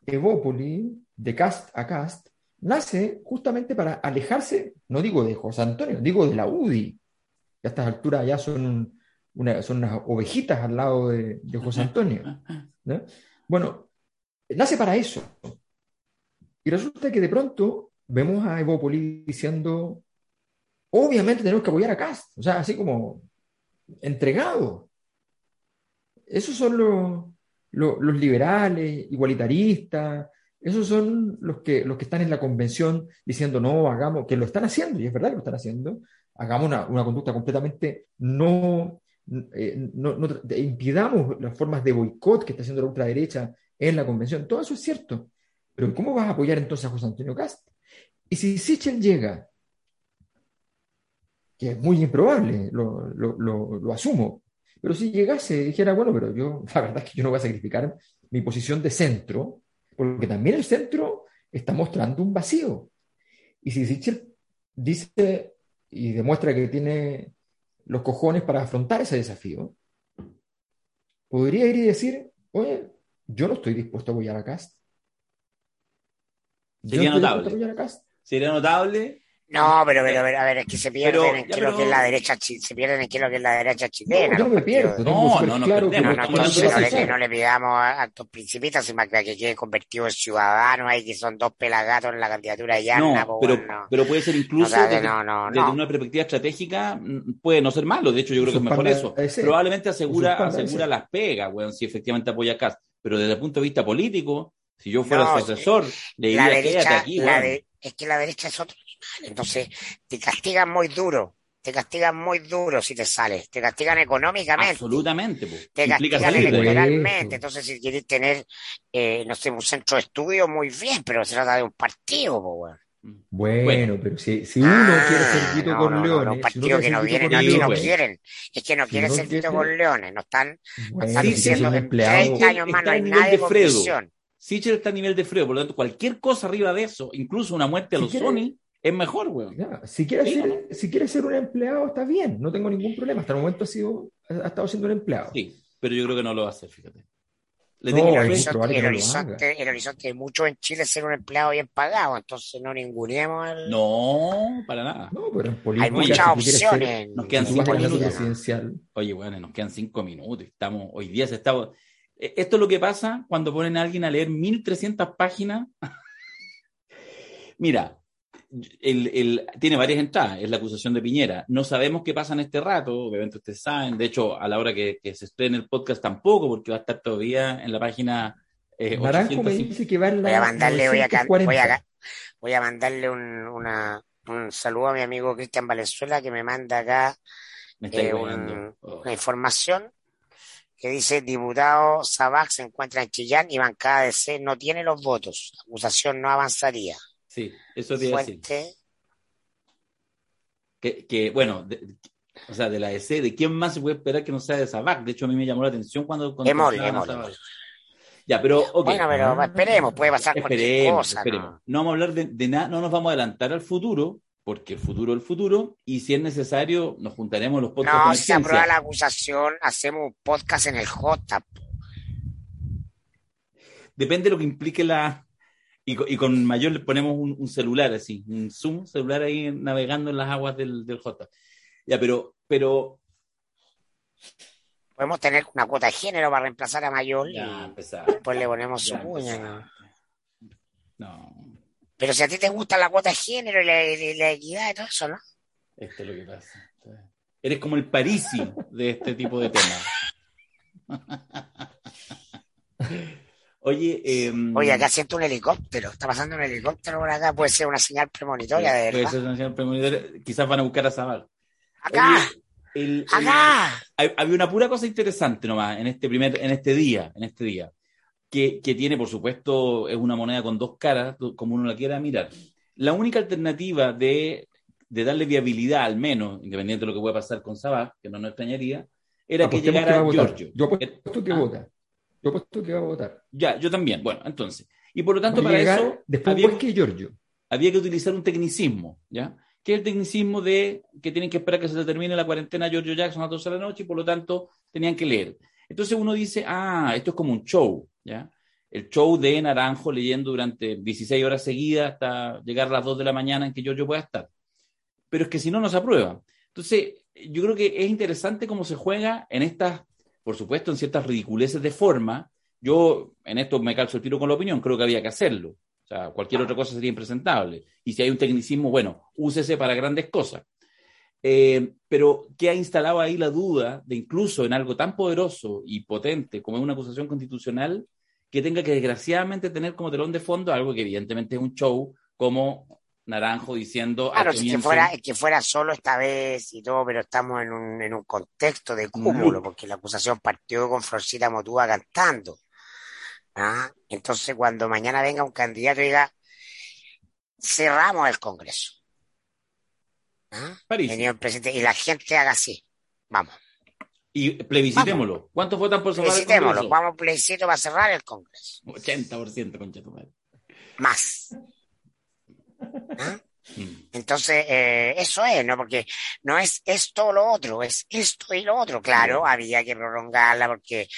Evópoli, de cast a cast, nace justamente para alejarse, no digo de José Antonio, digo de la UDI. a estas alturas ya son, son unas ovejitas al lado de, José Antonio. Bueno, nace para eso. Y resulta que de pronto vemos a Evópoli diciendo, obviamente tenemos que apoyar a Cast, o sea, así como entregado. Esos son los, los, liberales, igualitaristas, esos son los que, los que están en la convención diciendo, no, hagamos, que lo están haciendo, y es verdad que lo están haciendo, hagamos una, una conducta completamente no, eh, no, impidamos las formas de boicot que está haciendo la ultraderecha en la convención. Todo eso es cierto. Pero ¿cómo vas a apoyar entonces a José Antonio Cast? Y si Sichel llega que es muy improbable, lo, lo, lo, asumo. Pero si llegase y dijera, bueno, pero yo, la verdad es que yo no voy a sacrificar mi posición de centro, porque también el centro está mostrando un vacío. Y si Sichel dice y demuestra que tiene los cojones para afrontar ese desafío, podría ir y decir, oye, yo no estoy dispuesto a apoyar a Cast. Sería notable. Sería notable no, pero, pero, a ver, es que se pierden en qué lo que es la derecha se pierden en qué lo que es la derecha chilena. No, me pierdo, no, no, no, claro, no, no, le, no le pidamos a actos principistas, sino que, que quede convertido en ciudadano ahí que son dos pelagatos en la candidatura de Yarna. No, pero, pero puede ser incluso desde, una perspectiva estratégica, mm, puede no ser malo, de hecho yo creo que es mejor eso. Probablemente asegura, asegura las pegas, weón, si efectivamente apoya a Cas, pero desde el punto de vista político, si yo fuera su asesor, le diría, quédate aquí, Es que la derecha es otro entonces, te castigan muy duro. Te castigan muy duro si te sales, te castigan económicamente. Absolutamente. Te castigan electoralmente. Entonces, si quieres tener, eh, no sé, un centro de estudio, muy bien, pero se trata de un partido, pues, bueno, pero si, si uno ah, quiere ser Vito con Leones. No, partidos que no vienen, no, no quieren. Es que no quieren ser Vito con Leones. No están, están diciendo que en 30 años más no hay nadie con visión. Sichel está a nivel de freo, por lo tanto, cualquier cosa arriba de eso, incluso una muerte a los Sony, es mejor, weón. si quieres ser, si quiere ser un empleado, está bien, no tengo ningún problema. Hasta el momento ha, sido, ha estado siendo un empleado. Sí, pero yo creo que no lo va a hacer, fíjate. Le tengo el, horizonte, el, horizonte, el horizonte de mucho en Chile es ser un empleado bien pagado, entonces no ninguneemos el... No, para nada. No, pero Hay muchas opciones. nos quedan cinco minutos. Oye, bueno, nos quedan cinco minutos. Estamos, hoy día se está... E, esto es lo que pasa cuando ponen a alguien a leer 1300 páginas. Mira, el, tiene varias entradas, es la acusación de Piñera. No sabemos qué pasa en este rato, obviamente ustedes saben. De hecho, a la hora que, se esté en el podcast tampoco, porque va a estar todavía en la página. Eh, me dice que va en la voy a mandarle, voy a, voy a, mandarle un, una, un saludo a mi amigo Cristian Valenzuela que me manda acá eh, oh. una información que dice diputado Sabac se encuentra en Chillán y bancada de C no tiene los votos. La acusación no avanzaría. Sí, eso te iba a decir. Que, que bueno, o sea, de la EC, ¿de quién más se puede esperar que no sea de Sabac? De hecho, a mí me llamó la atención cuando... cuando Emol, Emol, Ya, pero, okay. Bueno, pero esperemos, puede pasar cualquier cosa. Esperemos. ¿no? vamos a hablar de, de nada, no nos vamos a adelantar al futuro, porque el futuro es el futuro, y si es necesario, nos juntaremos los podcasts. No, si se aprueba la acusación, hacemos un podcast en el J. Depende de lo que implique la, y, con mayor le ponemos un, celular así, un Zoom celular ahí navegando en las aguas del, del J. Ya, pero, pero. Podemos tener una cuota de género para reemplazar a Mayol y después le ponemos su puña. ¿no? Pero si a ti te gusta la cuota de género y la, equidad y todo eso, ¿no? Esto es lo que pasa. Eres como el Parisi de este tipo de temas. Oye, eh, Oye, acá siento un helicóptero. Está pasando un helicóptero por acá. Puede ser una señal premonitoria, de verdad. Puede ser una señal premonitoria. Quizás van a buscar a Zabal. ¡Acá! ¡Acá! había una pura cosa interesante nomás en este primer, en este día, en este día. Que, que, tiene, por supuesto, es una moneda con dos caras, como uno la quiera mirar. La única alternativa de, de darle viabilidad, al menos, independiente de lo que pueda pasar con Sabah, que no nos extrañaría, era que llegara Giorgio. Yo apuesto que vota. Yo puesto que va a votar. Ya, yo también. Bueno, entonces. Y por lo tanto, para eso. Después había, que Giorgio. Había que utilizar un tecnicismo, ¿ya? Que es el tecnicismo de que tienen que esperar que se termine la cuarentena Giorgio Jackson a las 12 de la noche y por lo tanto tenían que leer. Entonces uno dice, ah, esto es como un show, ¿ya? El show de Naranjo leyendo durante 16 horas seguidas hasta llegar a las 2 de la mañana en que Giorgio pueda estar. Pero es que si no, no se aprueba. Entonces, yo creo que es interesante cómo se juega en estas por supuesto, en ciertas ridiculeces de forma, yo en esto me calzo el tiro con la opinión, creo que había que hacerlo. O sea, cualquier otra cosa sería impresentable. Y si hay un tecnicismo, bueno, úsese para grandes cosas. Eh, pero ¿qué ha instalado ahí la duda de incluso en algo tan poderoso y potente como es una acusación constitucional que tenga que desgraciadamente tener como telón de fondo algo que evidentemente es un show como Naranjo diciendo. Claro, si que fuera, que fuera solo esta vez y todo, pero estamos en un, en un contexto de cúmulo, porque la acusación partió con Florcita Motúa cantando. ¿ah? Entonces, cuando mañana venga un candidato y diga, cerramos el Congreso. ¿ah? y la gente haga así. Vamos. Y plebiscitémoslo. ¿Cuántos votan por cerrar el Congreso? Vamos plebiscito para cerrar el Congreso. 80%, concha tu madre. Más. ¿Ah? Mm. Entonces, eh, eso es, ¿no? Porque no es esto o lo otro, es esto y lo otro. Claro, había que prolongarla porque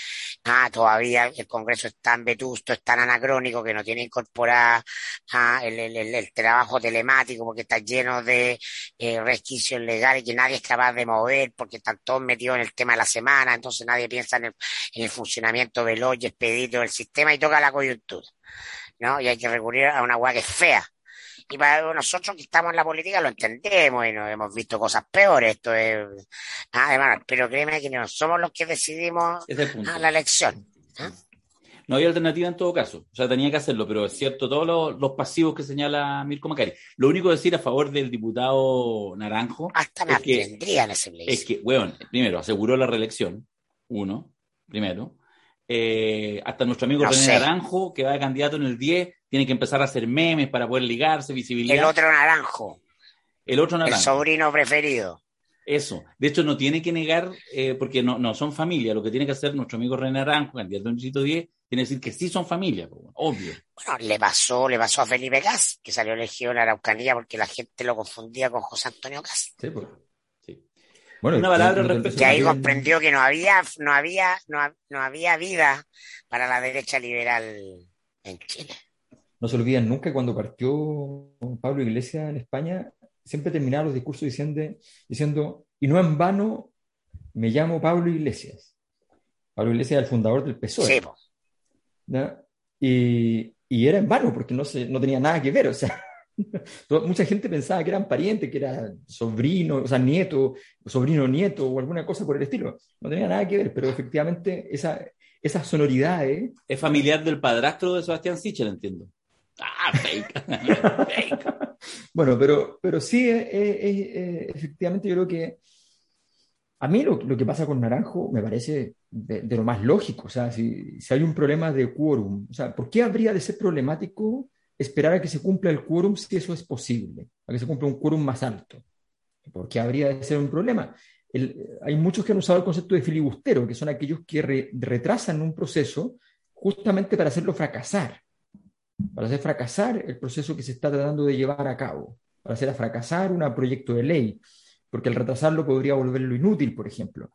ah, todavía el Congreso es tan vetusto, es tan anacrónico que no tiene incorporar ah, el, el, trabajo telemático porque está lleno de eh, resquicios legales que nadie es capaz de mover porque están todos metidos en el tema de la semana, entonces nadie piensa en el, en el funcionamiento veloz y expedito del sistema y toca la coyuntura, ¿no? Y hay que recurrir a una hueá que es fea y para nosotros que estamos en la política lo entendemos y no hemos visto cosas peores. Esto es. Ah, pero créeme que no somos los que decidimos a la elección. ¿ah? No había alternativa en todo caso. O sea, tenía que hacerlo, pero es cierto, todos los, pasivos que señala Mirko Macari. Lo único que decir a favor del diputado Naranjo. Hasta me es que, ese Es que, bueno, primero, aseguró la reelección. Uno, primero. Eh, hasta nuestro amigo René Naranjo, que va de candidato en el 10, tiene que empezar a hacer memes para poder ligarse, visibilidad. El otro naranjo. El otro naranjo. El sobrino preferido. Eso. De hecho, no tiene que negar, eh, porque no, no son familia. Lo que tiene que hacer nuestro amigo René Naranjo, candidato en el distrito 10, tiene que decir que sí son familia, obvio. Bueno, le pasó, le pasó a Felipe Gas, que salió elegido en la Araucanía porque la gente lo confundía con José Antonio Gas. Sí, pues. Bueno, una palabra respecto que ahí comprendió que no había, no había, no, no había vida para la derecha liberal en Chile no se olviden nunca cuando partió Pablo Iglesias en España, siempre terminaba los discursos diciendo, diciendo, y no en vano me llamo Pablo Iglesias. Pablo Iglesias era el fundador del PSOE. Sí, y, y, era en vano porque no, se, no tenía nada que ver, o sea, Mucha gente pensaba que eran parientes, que era sobrino, o sea, nieto, sobrino nieto o alguna cosa por el estilo. No tenía nada que ver, pero efectivamente esa, esas sonoridades... Es familiar del padrastro de Sebastián Sichel, entiendo. Ah, fake. bueno, pero, pero sí, efectivamente yo creo que a mí lo, que pasa con Naranjo me parece de, lo más lógico. O sea, si, si, hay un problema de quórum, o sea, ¿por qué habría de ser problemático esperar a que se cumpla el quórum si eso es posible? A que se cumpla un quórum más alto. ¿Por qué habría de ser un problema? hay muchos que han usado el concepto de filibustero, que son aquellos que retrasan un proceso justamente para hacerlo fracasar para hacer fracasar el proceso que se está tratando de llevar a cabo, para hacer fracasar un proyecto de ley, porque el retrasarlo podría volverlo inútil, por ejemplo,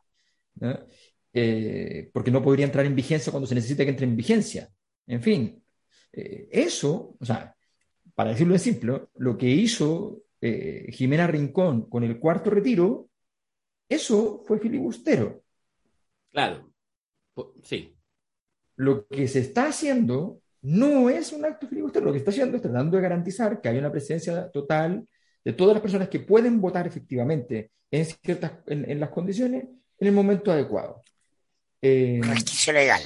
eh, porque no podría entrar en vigencia cuando se necesita que entre en vigencia. En fin, eh, eso, o sea, para decirlo en simple, lo que hizo eh, Jimena Rincón con el cuarto retiro, eso fue filibustero. Claro, sí. Lo que se está haciendo no es un acto filibustero. Lo que está haciendo es tratando de garantizar que hay una presencia total de todas las personas que pueden votar efectivamente en, ciertas, en, las condiciones en el momento adecuado. Eh, legal.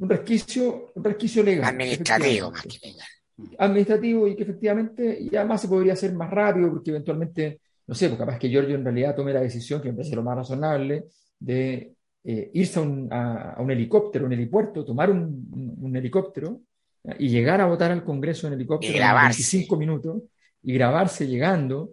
Un resquicio, un resquicio legal. Administrativo más que legal. Administrativo y que efectivamente, y además se podría hacer más rápido porque eventualmente, no sé, porque capaz que Giorgio en realidad tome la decisión, que me parece lo más razonable, de eh, irse a un, a, un, helicóptero, un helipuerto, tomar un, un helicóptero y llegar a votar al Congreso en helicóptero en 25 minutos y grabarse llegando.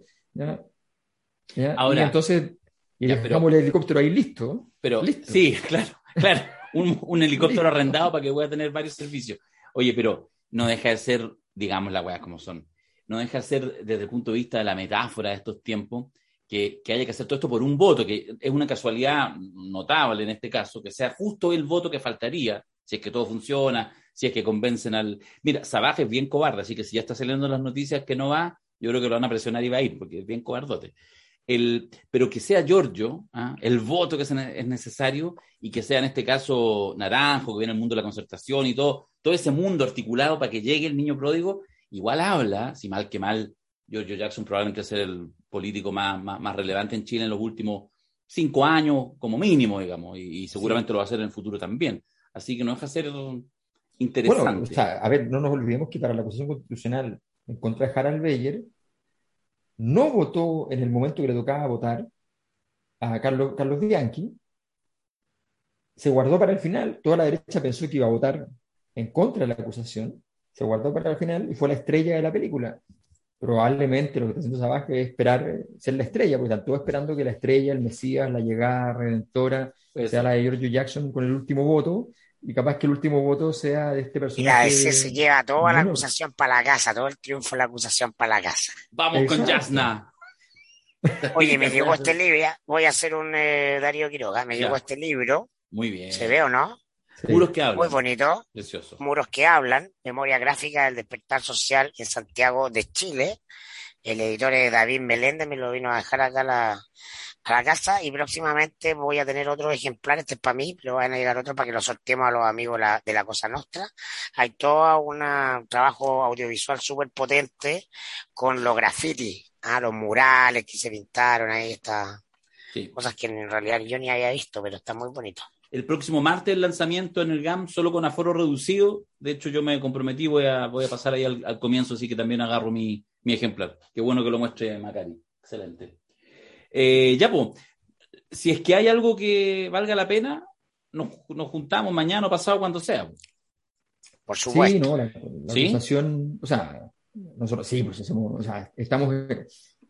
Ahora, y entonces y dejamos el helicóptero ahí listo. Pero sí, claro, claro. Un, helicóptero arrendado para que pueda tener varios servicios. Oye, pero no deja de ser, digamos, las weas como son. No deja de ser, desde el punto de vista de la metáfora de estos tiempos, que, que, haya que hacer todo esto por un voto, que es una casualidad notable en este caso, que sea justo el voto que faltaría, si es que todo funciona, si es que convencen al... Mira, Sabaj es bien cobarde, así que si ya está saliendo las noticias que no va, yo creo que lo van a presionar y va a ir, porque es bien cobardote. El, pero que sea Giorgio, ¿ah? el voto que es necesario, y que sea en este caso Naranjo, que viene el mundo de la concertación y todo, todo ese mundo articulado para que llegue el niño pródigo, igual habla, si mal que mal, Giorgio Jackson probablemente ser el político más, más, relevante en Chile en los últimos cinco años, como mínimo, digamos, y, seguramente lo va a hacer en el futuro también. Así que no deja de ser interesante. Bueno, a ver, no nos olvidemos que para la acusación constitucional en contra de Harald Beyer, no votó en el momento que le tocaba votar a Carlos, Carlos Bianchi, se guardó para el final, toda la derecha pensó que iba a votar en contra de la acusación, se guardó para el final y fue la estrella de la película. Probablemente lo que está haciendo es esperar ser la estrella, porque están todos esperando que la estrella, el Mesías, la llegada redentora, sea la de George Jackson con el último voto, y capaz que el último voto sea de este personaje. Mira, ese se lleva toda la acusación para la casa, todo el triunfo de la acusación para la casa. Vamos con Jasna. Oye, me llegó este libro, voy a hacer un eh, Darío Quiroga, me llegó este libro. Muy bien. ¿Se ve o no? Muros que hablan. Muy bonito. Precioso. Muros que hablan, memoria gráfica del despertar social en Santiago de Chile. El editor es David Meléndez, me lo vino a dejar acá la, a la casa y próximamente voy a tener otro ejemplar, este es para mí, pero van a llegar otros para que lo sorteemos a los amigos de la Cosa Nostra. Hay todo un trabajo audiovisual súper potente con los grafitis, ¿ah? los murales que se pintaron, ahí está. Cosas que en realidad yo ni había visto, pero está muy bonito. El próximo martes el lanzamiento en el GAM solo con aforo reducido. De hecho, yo me comprometí, voy a, voy a pasar ahí al, comienzo, así que también agarro mi, mi ejemplar. Qué bueno que lo muestre Macari. Excelente. Eh, ya, pues, si es que hay algo que valga la pena, nos, juntamos mañana o pasado, cuando sea. Por supuesto. Sí, no, la, acusación, o sea, nosotros sí, pues o sea, estamos,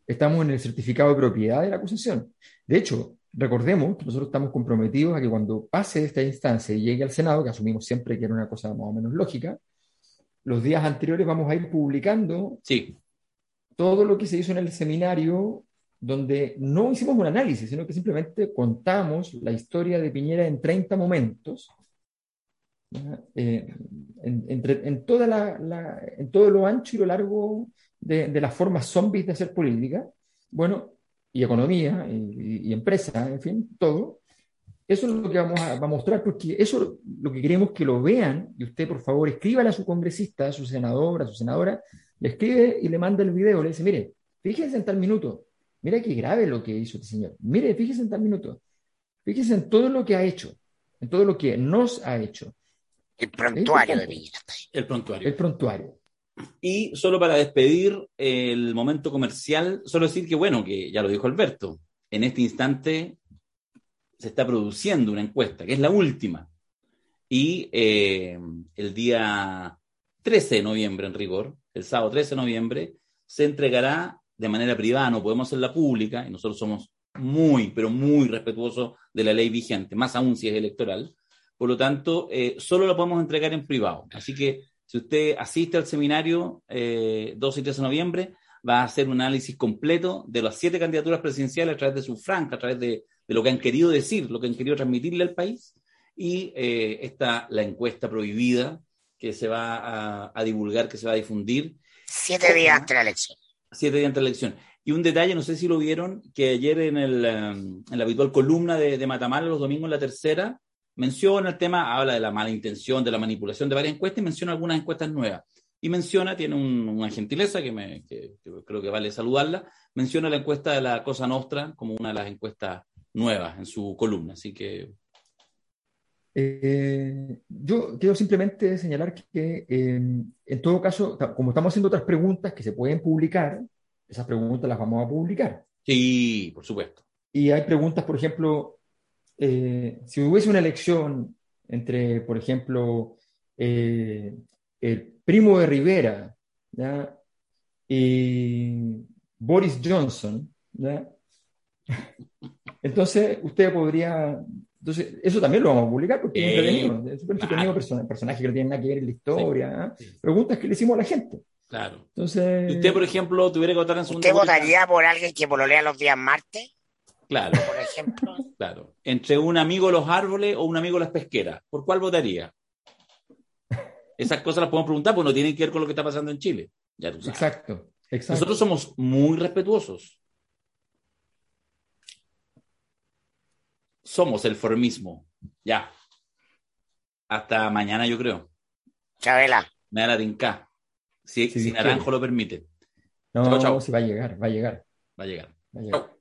estamos en el certificado de propiedad de la acusación. De hecho, recordemos que nosotros estamos comprometidos a que cuando pase esta instancia y llegue al Senado, que asumimos siempre que era una cosa más o menos lógica, los días anteriores vamos a ir publicando sí. todo lo que se hizo en el seminario donde no hicimos un análisis, sino que simplemente contamos la historia de Piñera en 30 momentos, eh, en, toda la, en todo lo ancho y lo largo de, las formas zombies de hacer política, bueno, y economía, y, empresa, en fin, todo, Eso es lo que vamos a, mostrar, porque eso es lo que queremos que lo vean, y usted, por favor, escríbale a su congresista, a su senador, a su senadora, le escribe y le manda el video, le dice, mire, fíjese en tal minuto, mire qué grave lo que hizo este señor, mire, fíjese en tal minuto, fíjese en todo lo que ha hecho, en todo lo que nos ha hecho. El prontuario de El prontuario. El prontuario. Y solo para despedir el momento comercial, solo decir que, bueno, que ya lo dijo Alberto, en este instante se está produciendo una encuesta, que es la última. Y eh, el día 13 de noviembre, en rigor, el sábado 13 de noviembre, se entregará de manera privada, no podemos hacerla pública, y nosotros somos muy, pero muy respetuosos de la ley vigente, más aún si es electoral. Por lo tanto, eh, solo la podemos entregar en privado. Así que si usted asiste al seminario eh, 12 y 13 de noviembre, va a hacer un análisis completo de las siete candidaturas presidenciales a través de su franca, a través de, lo que han querido decir, lo que han querido transmitirle al país. Y eh, está la encuesta prohibida que se va a, divulgar, que se va a difundir. Siete días de la elección. Siete días de la elección. Y un detalle, no sé si lo vieron, que ayer en, el, um, en la habitual columna de, de Matamala, los domingos la tercera, menciona el tema, habla de la mala intención, de la manipulación de varias encuestas y menciona algunas encuestas nuevas. Y menciona, tiene una gentileza que, me, creo que vale saludarla, menciona la encuesta de la Cosa Nostra como una de las encuestas nuevas en su columna. Así que eh, yo quiero simplemente señalar que em, en todo caso, como estamos haciendo otras preguntas que se pueden publicar, esas preguntas las vamos a publicar. Sí, por supuesto. Y hay preguntas, por ejemplo, eh, si hubiese una elección entre, por ejemplo, eh, el primo de Rivera y Boris Johnson, entonces usted podría entonces, eso también lo vamos a publicar porque es entretenido. Es súper entretenido personaje que no tiene nada que ver en la historia. ¿ah? Preguntas que le hicimos a la gente. Claro. Entonces. usted, por ejemplo, tuviera que votar en segunda ¿Usted votaría por alguien que pololea los días martes? Claro. Por ejemplo. Claro. Entre un amigo de los árboles o un amigo de las pesqueras. ¿Por cuál votaría? Esas cosas las podemos preguntar porque no tienen que ver con lo que está pasando en Chile. Ya tú sabes. Exacto. Exacto. Nosotros somos muy respetuosos. Somos el formismo. Ya. Hasta mañana, yo creo. Chabela. Me da la tinca. Si, si Naranjo lo permite. No, chao, chao. si va a llegar, va a llegar. Va a llegar. Va a llegar.